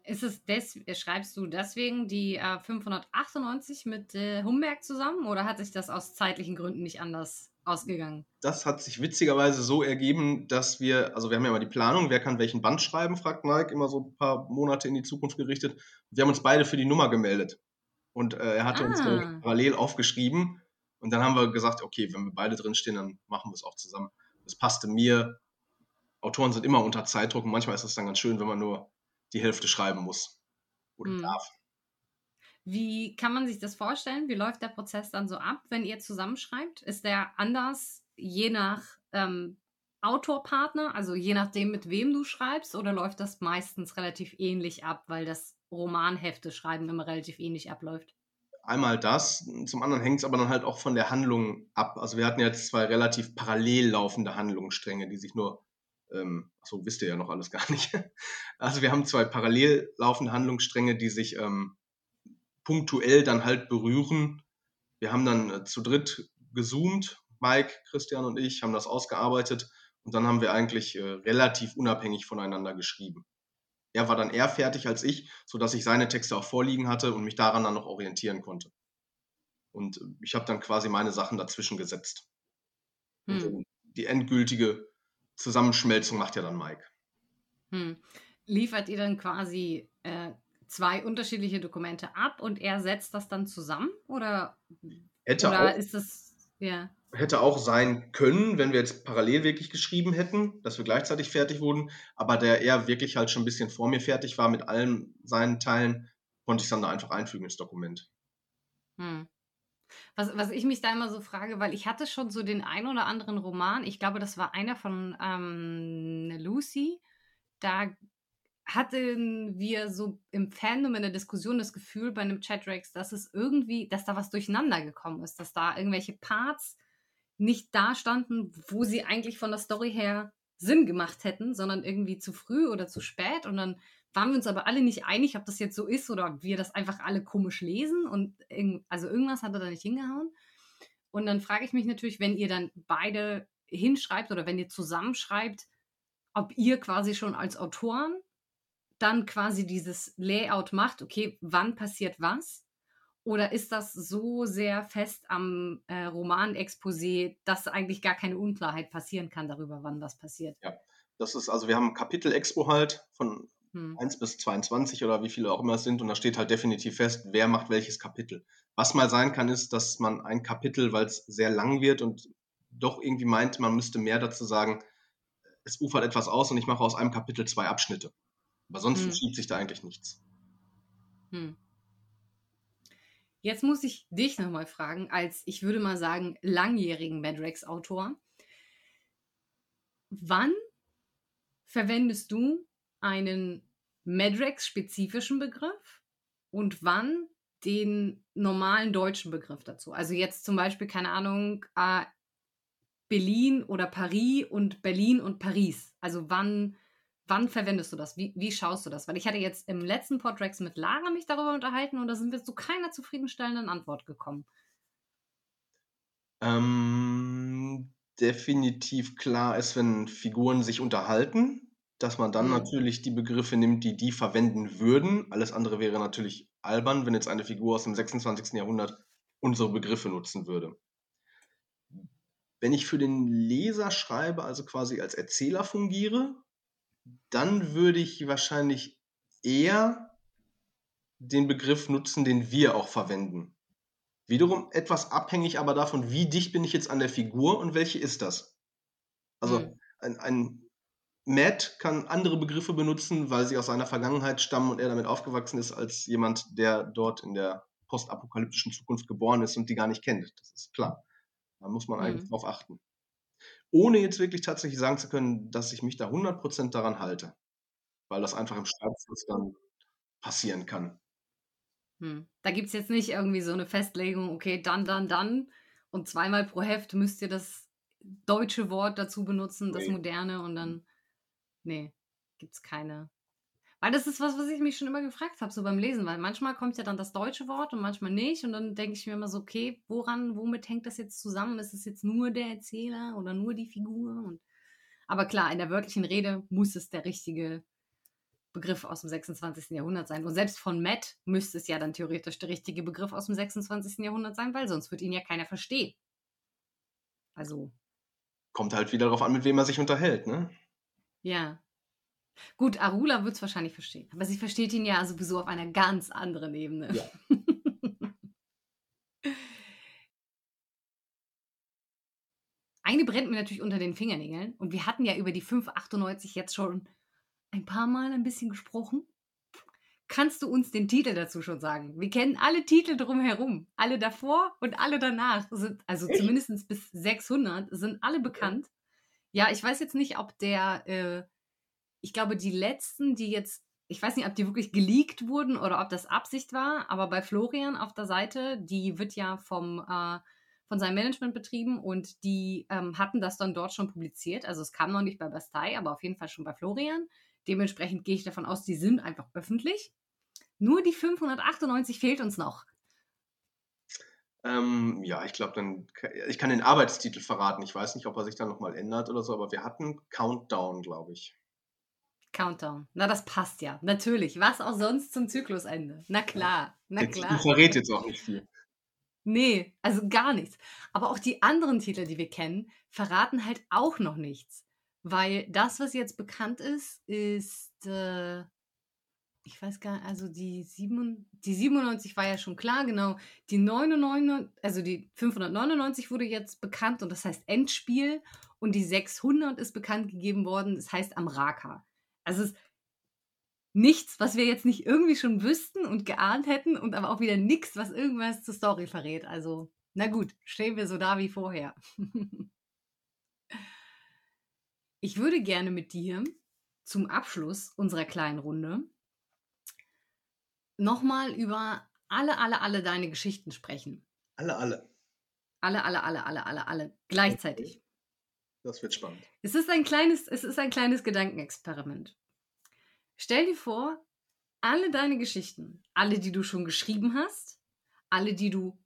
Ist es des, schreibst du deswegen die äh, 598 mit äh, Humberg zusammen oder hat sich das aus zeitlichen Gründen nicht anders ausgegangen? Das hat sich witzigerweise so ergeben, dass wir, also wir haben ja immer die Planung, wer kann welchen Band schreiben, fragt Mike, immer so ein paar Monate in die Zukunft gerichtet. Wir haben uns beide für die Nummer gemeldet. Und äh, er hatte ah. uns parallel aufgeschrieben. Und dann haben wir gesagt, okay, wenn wir beide drinstehen, dann machen wir es auch zusammen. Das passte mir. Autoren sind immer unter Zeitdruck und manchmal ist es dann ganz schön, wenn man nur die Hälfte schreiben muss oder hm. darf. Wie kann man sich das vorstellen? Wie läuft der Prozess dann so ab, wenn ihr zusammenschreibt? Ist der anders je nach ähm, Autorpartner, also je nachdem, mit wem du schreibst, oder läuft das meistens relativ ähnlich ab, weil das Romanhefte schreiben immer relativ ähnlich abläuft? Einmal das, zum anderen hängt es aber dann halt auch von der Handlung ab. Also wir hatten jetzt zwei relativ parallel laufende Handlungsstränge, die sich nur, ähm, so wisst ihr ja noch alles gar nicht. Also wir haben zwei parallel laufende Handlungsstränge, die sich ähm, punktuell dann halt berühren. Wir haben dann äh, zu dritt gezoomt, Mike, Christian und ich haben das ausgearbeitet und dann haben wir eigentlich äh, relativ unabhängig voneinander geschrieben. Er war dann eher fertig als ich, sodass ich seine Texte auch vorliegen hatte und mich daran dann noch orientieren konnte. Und äh, ich habe dann quasi meine Sachen dazwischen gesetzt. Hm. die endgültige Zusammenschmelzung macht ja dann Mike. Hm. Liefert ihr dann quasi äh, zwei unterschiedliche Dokumente ab und er setzt das dann zusammen? Oder, hätte oder auch, ist das, ja. Hätte auch sein können, wenn wir jetzt parallel wirklich geschrieben hätten, dass wir gleichzeitig fertig wurden, aber der er wirklich halt schon ein bisschen vor mir fertig war mit allen seinen Teilen, konnte ich es dann da einfach einfügen ins Dokument. Hm. Was, was ich mich da immer so frage, weil ich hatte schon so den ein oder anderen Roman, ich glaube, das war einer von ähm, Lucy, da hatten wir so im Fandom in der Diskussion das Gefühl bei einem Chatrex, dass es irgendwie, dass da was durcheinander gekommen ist, dass da irgendwelche Parts nicht da standen, wo sie eigentlich von der Story her Sinn gemacht hätten, sondern irgendwie zu früh oder zu spät. Und dann waren wir uns aber alle nicht einig, ob das jetzt so ist oder wir das einfach alle komisch lesen. Und also irgendwas hat er da nicht hingehauen. Und dann frage ich mich natürlich, wenn ihr dann beide hinschreibt oder wenn ihr zusammenschreibt, ob ihr quasi schon als Autoren dann quasi dieses Layout macht, okay, wann passiert was? Oder ist das so sehr fest am äh, Roman-Exposé, dass eigentlich gar keine Unklarheit passieren kann darüber, wann was passiert? Ja, das ist, also wir haben Kapitel-Expo halt von hm. 1 bis 22 oder wie viele auch immer es sind und da steht halt definitiv fest, wer macht welches Kapitel. Was mal sein kann, ist, dass man ein Kapitel, weil es sehr lang wird und doch irgendwie meint, man müsste mehr dazu sagen, es ufert etwas aus und ich mache aus einem Kapitel zwei Abschnitte. Aber sonst hm. verschiebt sich da eigentlich nichts. Hm. Jetzt muss ich dich nochmal fragen, als ich würde mal sagen, langjährigen Madrex-Autor. Wann verwendest du einen Madrex-spezifischen Begriff und wann den normalen deutschen Begriff dazu? Also jetzt zum Beispiel, keine Ahnung, äh, Berlin oder Paris und Berlin und Paris. Also wann Wann verwendest du das? Wie, wie schaust du das? Weil ich hatte jetzt im letzten Podrex mit Lara mich darüber unterhalten und da sind wir zu keiner zufriedenstellenden Antwort gekommen. Ähm, definitiv klar ist, wenn Figuren sich unterhalten, dass man dann mhm. natürlich die Begriffe nimmt, die die verwenden würden. Alles andere wäre natürlich albern, wenn jetzt eine Figur aus dem 26. Jahrhundert unsere Begriffe nutzen würde. Wenn ich für den Leser schreibe, also quasi als Erzähler fungiere, dann würde ich wahrscheinlich eher den Begriff nutzen, den wir auch verwenden. Wiederum etwas abhängig aber davon, wie dicht bin ich jetzt an der Figur und welche ist das. Also mhm. ein, ein Matt kann andere Begriffe benutzen, weil sie aus seiner Vergangenheit stammen und er damit aufgewachsen ist, als jemand, der dort in der postapokalyptischen Zukunft geboren ist und die gar nicht kennt. Das ist klar. Da muss man mhm. eigentlich drauf achten ohne jetzt wirklich tatsächlich sagen zu können, dass ich mich da 100% daran halte, weil das einfach im Schreibfluss dann passieren kann. Hm. Da gibt es jetzt nicht irgendwie so eine Festlegung, okay, dann, dann, dann und zweimal pro Heft müsst ihr das deutsche Wort dazu benutzen, das nee. moderne und dann, nee, gibt es keine weil das ist was, was ich mich schon immer gefragt habe, so beim Lesen, weil manchmal kommt ja dann das deutsche Wort und manchmal nicht. Und dann denke ich mir immer so, okay, woran, womit hängt das jetzt zusammen? Ist es jetzt nur der Erzähler oder nur die Figur? Und, aber klar, in der wörtlichen Rede muss es der richtige Begriff aus dem 26. Jahrhundert sein. Und selbst von Matt müsste es ja dann theoretisch der richtige Begriff aus dem 26. Jahrhundert sein, weil sonst wird ihn ja keiner verstehen. Also. Kommt halt wieder darauf an, mit wem er sich unterhält, ne? Ja, Gut, Arula wird es wahrscheinlich verstehen, aber sie versteht ihn ja sowieso auf einer ganz anderen Ebene. Ja. Eine brennt mir natürlich unter den Fingernägeln und wir hatten ja über die 598 jetzt schon ein paar Mal ein bisschen gesprochen. Kannst du uns den Titel dazu schon sagen? Wir kennen alle Titel drumherum. Alle davor und alle danach sind, also zumindest bis 600, sind alle bekannt. Ja, ich weiß jetzt nicht, ob der äh, ich glaube, die letzten, die jetzt, ich weiß nicht, ob die wirklich geleakt wurden oder ob das Absicht war, aber bei Florian auf der Seite, die wird ja vom, äh, von seinem Management betrieben und die ähm, hatten das dann dort schon publiziert. Also es kam noch nicht bei Bastei, aber auf jeden Fall schon bei Florian. Dementsprechend gehe ich davon aus, die sind einfach öffentlich. Nur die 598 fehlt uns noch. Ähm, ja, ich glaube, dann, ich kann den Arbeitstitel verraten. Ich weiß nicht, ob er sich dann nochmal ändert oder so, aber wir hatten Countdown, glaube ich. Countdown. Na, das passt ja. Natürlich. Was auch sonst zum Zyklusende. Na klar. Na klar. Du verrät jetzt auch nicht viel. Nee, also gar nichts. Aber auch die anderen Titel, die wir kennen, verraten halt auch noch nichts. Weil das, was jetzt bekannt ist, ist, äh, ich weiß gar nicht, also die, 7, die 97 war ja schon klar, genau. Die 99, also die 599 wurde jetzt bekannt und das heißt Endspiel. Und die 600 ist bekannt gegeben worden, das heißt Amraka. Also es ist nichts, was wir jetzt nicht irgendwie schon wüssten und geahnt hätten und aber auch wieder nichts, was irgendwas zur Story verrät. Also, na gut, stehen wir so da wie vorher. ich würde gerne mit dir zum Abschluss unserer kleinen Runde nochmal über alle, alle, alle deine Geschichten sprechen. Alle, alle. Alle, alle, alle, alle, alle, alle. Gleichzeitig. Das wird spannend. Es ist ein kleines, es ist ein kleines Gedankenexperiment. Stell dir vor, alle deine Geschichten, alle, die du schon geschrieben hast, alle, die du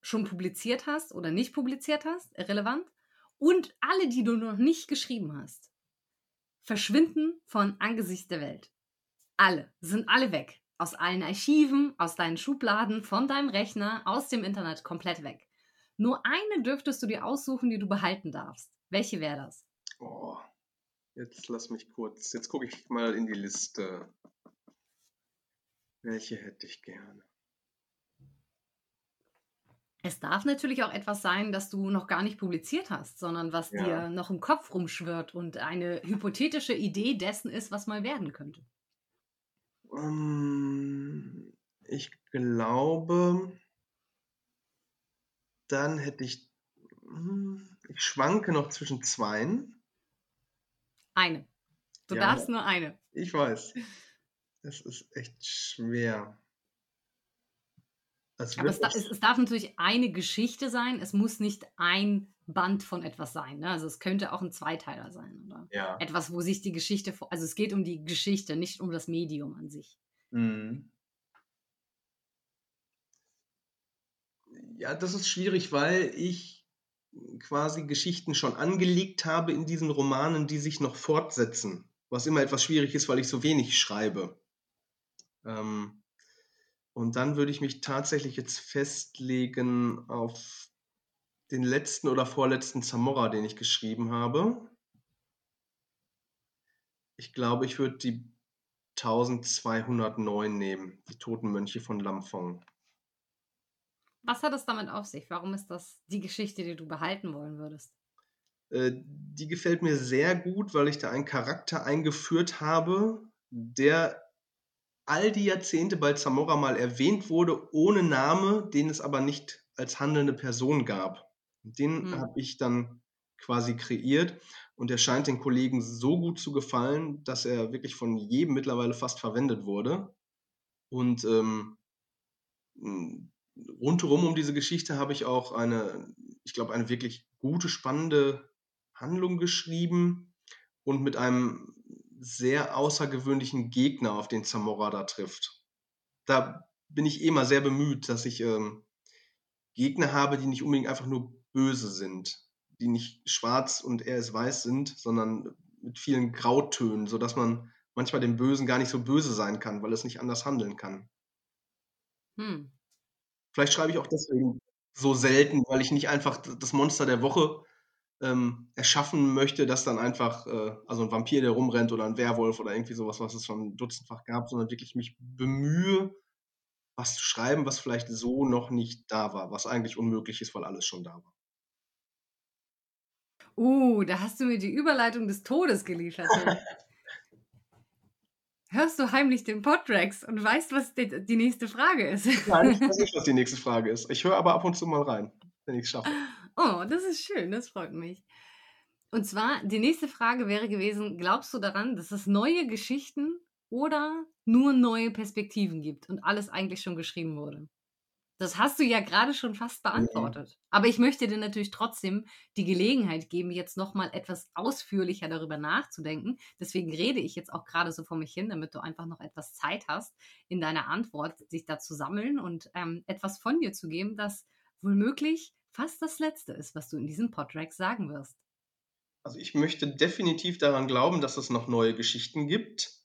schon publiziert hast oder nicht publiziert hast, irrelevant, und alle, die du noch nicht geschrieben hast, verschwinden von Angesichts der Welt. Alle, sind alle weg. Aus allen Archiven, aus deinen Schubladen, von deinem Rechner, aus dem Internet, komplett weg. Nur eine dürftest du dir aussuchen, die du behalten darfst. Welche wäre das? Oh, jetzt lass mich kurz. Jetzt gucke ich mal in die Liste. Welche hätte ich gerne? Es darf natürlich auch etwas sein, das du noch gar nicht publiziert hast, sondern was ja. dir noch im Kopf rumschwirrt und eine hypothetische Idee dessen ist, was mal werden könnte. Ähm, ich glaube, Dann hätte ich. Hm, ich schwanke noch zwischen zweien. Eine. Du ja, darfst nur eine. Ich weiß. Es ist echt schwer. Aber es, es, es, darf natürlich eine Geschichte sein. Es muss nicht ein Band von etwas sein. Ne? Also es könnte auch ein Zweiteiler sein oder ja. etwas, wo sich die Geschichte, also es geht um die Geschichte, nicht um das Medium an sich. Mhm. Ja, das ist schwierig, weil ich quasi Geschichten schon angelegt habe in diesen Romanen, die sich noch fortsetzen. Was immer etwas schwierig ist, weil ich so wenig schreibe. Ähm, und dann würde ich mich tatsächlich jetzt festlegen auf den letzten oder vorletzten Zamora, den ich geschrieben habe. Ich glaube, ich würde die 1209 nehmen, die Toten Mönche von Lamphong. Was hat es damit auf sich? Warum ist das die Geschichte, die du behalten wollen würdest? Äh, die gefällt mir sehr gut, weil ich da einen Charakter eingeführt habe, der all die Jahrzehnte bei Zamora mal erwähnt wurde, ohne Name, den es aber nicht als handelnde Person gab. Den mhm. habe ich dann quasi kreiert und er scheint den Kollegen so gut zu gefallen, dass er wirklich von jedem mittlerweile fast verwendet wurde. Und ähm, rundherum um diese Geschichte habe ich auch eine, ich glaube, eine wirklich gute, spannende Handlung geschrieben und mit einem sehr außergewöhnlichen Gegner, auf den Zamora da trifft. Da bin ich eh mal sehr bemüht, dass ich ähm, Gegner habe, die nicht unbedingt einfach nur böse sind, die nicht schwarz und er ist weiß sind, sondern mit vielen Grautönen, sodass man manchmal dem Bösen gar nicht so böse sein kann, weil es nicht anders handeln kann. Hm. Vielleicht schreibe ich auch deswegen so selten, weil ich nicht einfach das Monster der Woche ähm, erschaffen möchte, dass dann einfach, äh, also ein Vampir, der rumrennt oder ein Werwolf oder irgendwie sowas, was es schon dutzendfach gab, sondern wirklich mich bemühe, was zu schreiben, was vielleicht so noch nicht da war, was eigentlich unmöglich ist, weil alles schon da war. Uh, da hast du mir die Überleitung des Todes geliefert. Hörst du heimlich den Podtracks und weißt, was die, die, nächste Frage ist? Nein, ich weiß nicht, was die nächste Frage ist. Ich höre aber ab und zu mal rein, wenn ich es schaffe. Oh, das ist schön, das freut mich. Und zwar, die nächste Frage wäre gewesen, glaubst du daran, dass es neue Geschichten oder nur neue Perspektiven gibt und alles eigentlich schon geschrieben wurde? Das hast du ja gerade schon fast beantwortet. Aber ich möchte dir natürlich trotzdem die Gelegenheit geben, jetzt nochmal etwas ausführlicher darüber nachzudenken. Deswegen rede ich jetzt auch gerade so vor mich hin, damit du einfach noch etwas Zeit hast, in deiner Antwort sich da zu sammeln und ähm, etwas von dir zu geben, das womöglich fast das Letzte ist, was du in diesem Podtrack sagen wirst. Also ich möchte definitiv daran glauben, dass es noch neue Geschichten gibt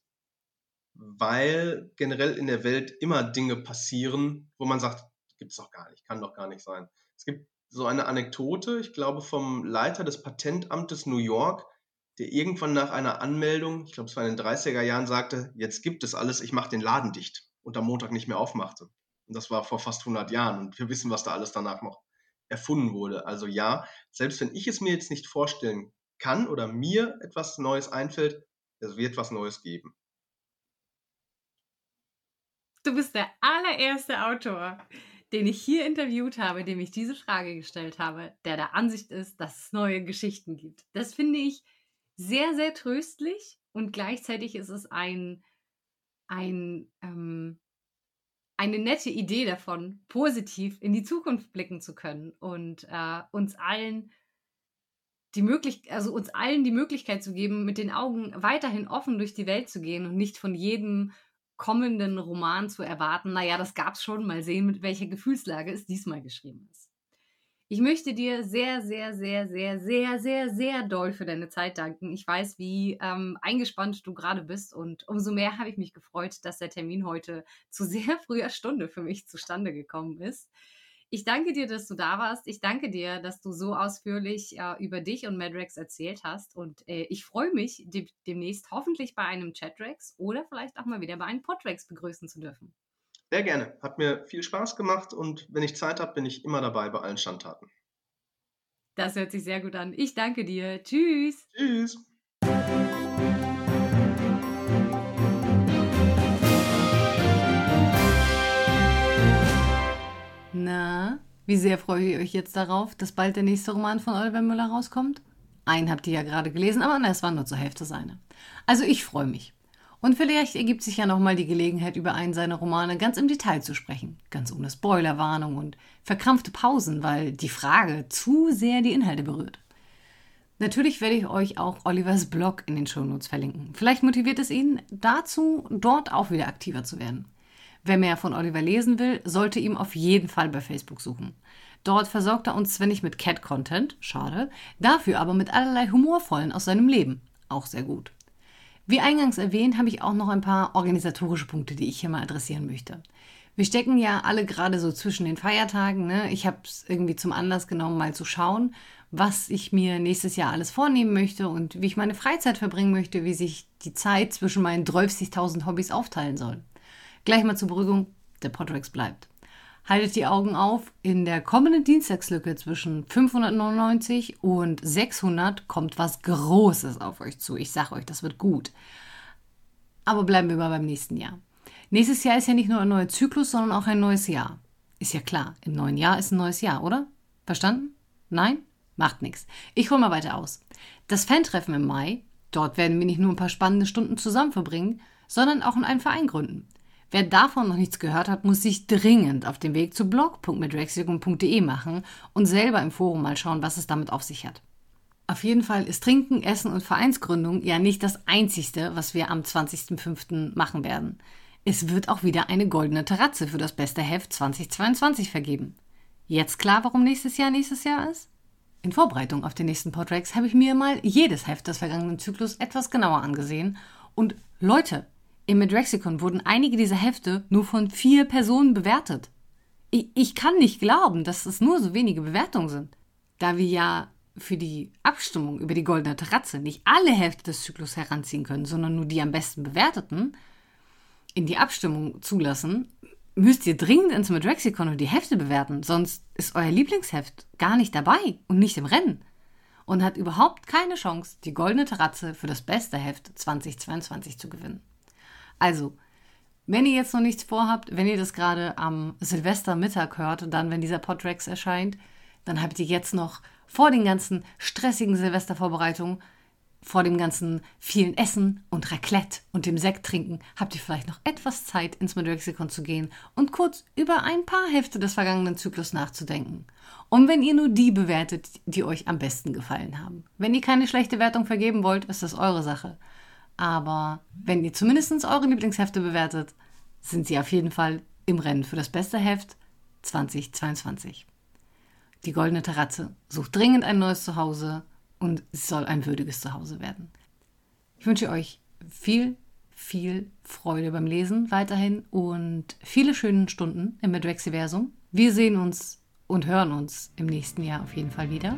weil generell in der Welt immer Dinge passieren, wo man sagt, gibt es doch gar nicht, kann doch gar nicht sein. Es gibt so eine Anekdote, ich glaube, vom Leiter des Patentamtes New York, der irgendwann nach einer Anmeldung, ich glaube, es war in den 30er Jahren, sagte, jetzt gibt es alles, ich mache den Laden dicht und am Montag nicht mehr aufmachte. Und das war vor fast 100 Jahren und wir wissen, was da alles danach noch erfunden wurde. Also ja, selbst wenn ich es mir jetzt nicht vorstellen kann oder mir etwas Neues einfällt, es wird was Neues geben. Du bist der allererste Autor, den ich hier interviewt habe, dem ich diese Frage gestellt habe, der der Ansicht ist, dass es neue Geschichten gibt. Das finde ich sehr, sehr tröstlich und gleichzeitig ist es ein, ein, ähm, eine nette Idee davon, positiv in die Zukunft blicken zu können und äh, uns allen die Möglichkeit, also uns allen die Möglichkeit zu geben, mit den Augen weiterhin offen durch die Welt zu gehen und nicht von jedem kommenden Roman zu erwarten, naja, das gab's schon, mal sehen, mit welcher Gefühlslage es diesmal geschrieben ist. Ich möchte dir sehr, sehr, sehr, sehr, sehr, sehr, sehr doll für deine Zeit danken. Ich weiß, wie ähm, eingespannt du gerade bist und umso mehr habe ich mich gefreut, dass der Termin heute zu sehr früher Stunde für mich zustande gekommen ist. Ich danke dir, dass du da warst. Ich danke dir, dass du so ausführlich äh, über dich und Madrex erzählt hast. Und äh, ich freue mich, de demnächst hoffentlich bei einem Chatrex oder vielleicht auch mal wieder bei einem Podrex begrüßen zu dürfen. Sehr gerne. Hat mir viel Spaß gemacht und wenn ich Zeit habe, bin ich immer dabei bei allen Standtaten. Das hört sich sehr gut an. Ich danke dir. Tschüss. Tschüss. Na, Wie sehr freue ich euch jetzt darauf, dass bald der nächste Roman von Oliver Müller rauskommt? Einen habt ihr ja gerade gelesen, aber es war nur zur Hälfte seine. Also ich freue mich. Und vielleicht ergibt sich ja nochmal die Gelegenheit, über einen seiner Romane ganz im Detail zu sprechen. Ganz ohne Spoilerwarnung und verkrampfte Pausen, weil die Frage zu sehr die Inhalte berührt. Natürlich werde ich euch auch Olivers Blog in den Shownotes verlinken. Vielleicht motiviert es ihn dazu, dort auch wieder aktiver zu werden. Wer mehr von Oliver lesen will, sollte ihm auf jeden Fall bei Facebook suchen. Dort versorgt er uns zwar nicht mit Cat-Content, schade, dafür aber mit allerlei Humorvollen aus seinem Leben. Auch sehr gut. Wie eingangs erwähnt, habe ich auch noch ein paar organisatorische Punkte, die ich hier mal adressieren möchte. Wir stecken ja alle gerade so zwischen den Feiertagen. Ne? Ich habe es irgendwie zum Anlass genommen, mal zu schauen, was ich mir nächstes Jahr alles vornehmen möchte und wie ich meine Freizeit verbringen möchte, wie sich die Zeit zwischen meinen 30.000 Hobbys aufteilen soll. Gleich mal zur Beruhigung, der Podrex bleibt. Haltet die Augen auf, in der kommenden Dienstagslücke zwischen 599 und 600 kommt was Großes auf euch zu. Ich sage euch, das wird gut. Aber bleiben wir mal beim nächsten Jahr. Nächstes Jahr ist ja nicht nur ein neuer Zyklus, sondern auch ein neues Jahr. Ist ja klar, im neuen Jahr ist ein neues Jahr, oder? Verstanden? Nein? Macht nichts. Ich hole mal weiter aus. Das Fan-Treffen im Mai, dort werden wir nicht nur ein paar spannende Stunden zusammen verbringen, sondern auch in einen Verein gründen. Wer davon noch nichts gehört hat, muss sich dringend auf den Weg zu blog.medrexicum.de machen und selber im Forum mal schauen, was es damit auf sich hat. Auf jeden Fall ist Trinken, Essen und Vereinsgründung ja nicht das Einzigste, was wir am 20.05. machen werden. Es wird auch wieder eine goldene Terrazze für das beste Heft 2022 vergeben. Jetzt klar, warum nächstes Jahr nächstes Jahr ist? In Vorbereitung auf den nächsten Podtracks habe ich mir mal jedes Heft des vergangenen Zyklus etwas genauer angesehen und Leute, im Medrexicon wurden einige dieser Hefte nur von vier Personen bewertet. Ich, ich kann nicht glauben, dass es nur so wenige Bewertungen sind. Da wir ja für die Abstimmung über die Goldene Terrazze nicht alle Hefte des Zyklus heranziehen können, sondern nur die am besten bewerteten, in die Abstimmung zulassen, müsst ihr dringend ins Medrexicon und die Hefte bewerten, sonst ist euer Lieblingsheft gar nicht dabei und nicht im Rennen und hat überhaupt keine Chance, die Goldene Terrazze für das beste Heft 2022 zu gewinnen. Also, wenn ihr jetzt noch nichts vorhabt, wenn ihr das gerade am Silvestermittag hört, dann, wenn dieser Podrex erscheint, dann habt ihr jetzt noch vor den ganzen stressigen Silvestervorbereitungen, vor dem ganzen vielen Essen und Raclette und dem Sekt trinken, habt ihr vielleicht noch etwas Zeit, ins Medrexikon zu gehen und kurz über ein paar Hefte des vergangenen Zyklus nachzudenken. Und wenn ihr nur die bewertet, die euch am besten gefallen haben. Wenn ihr keine schlechte Wertung vergeben wollt, ist das eure Sache. Aber wenn ihr zumindest eure Lieblingshefte bewertet, sind sie auf jeden Fall im Rennen für das beste Heft 2022. Die Goldene Terrazze sucht dringend ein neues Zuhause und es soll ein würdiges Zuhause werden. Ich wünsche euch viel, viel Freude beim Lesen weiterhin und viele schöne Stunden im Medrexiversum. Wir sehen uns und hören uns im nächsten Jahr auf jeden Fall wieder.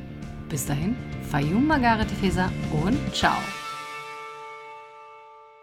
Bis dahin, Fayum Margarete Feser und ciao.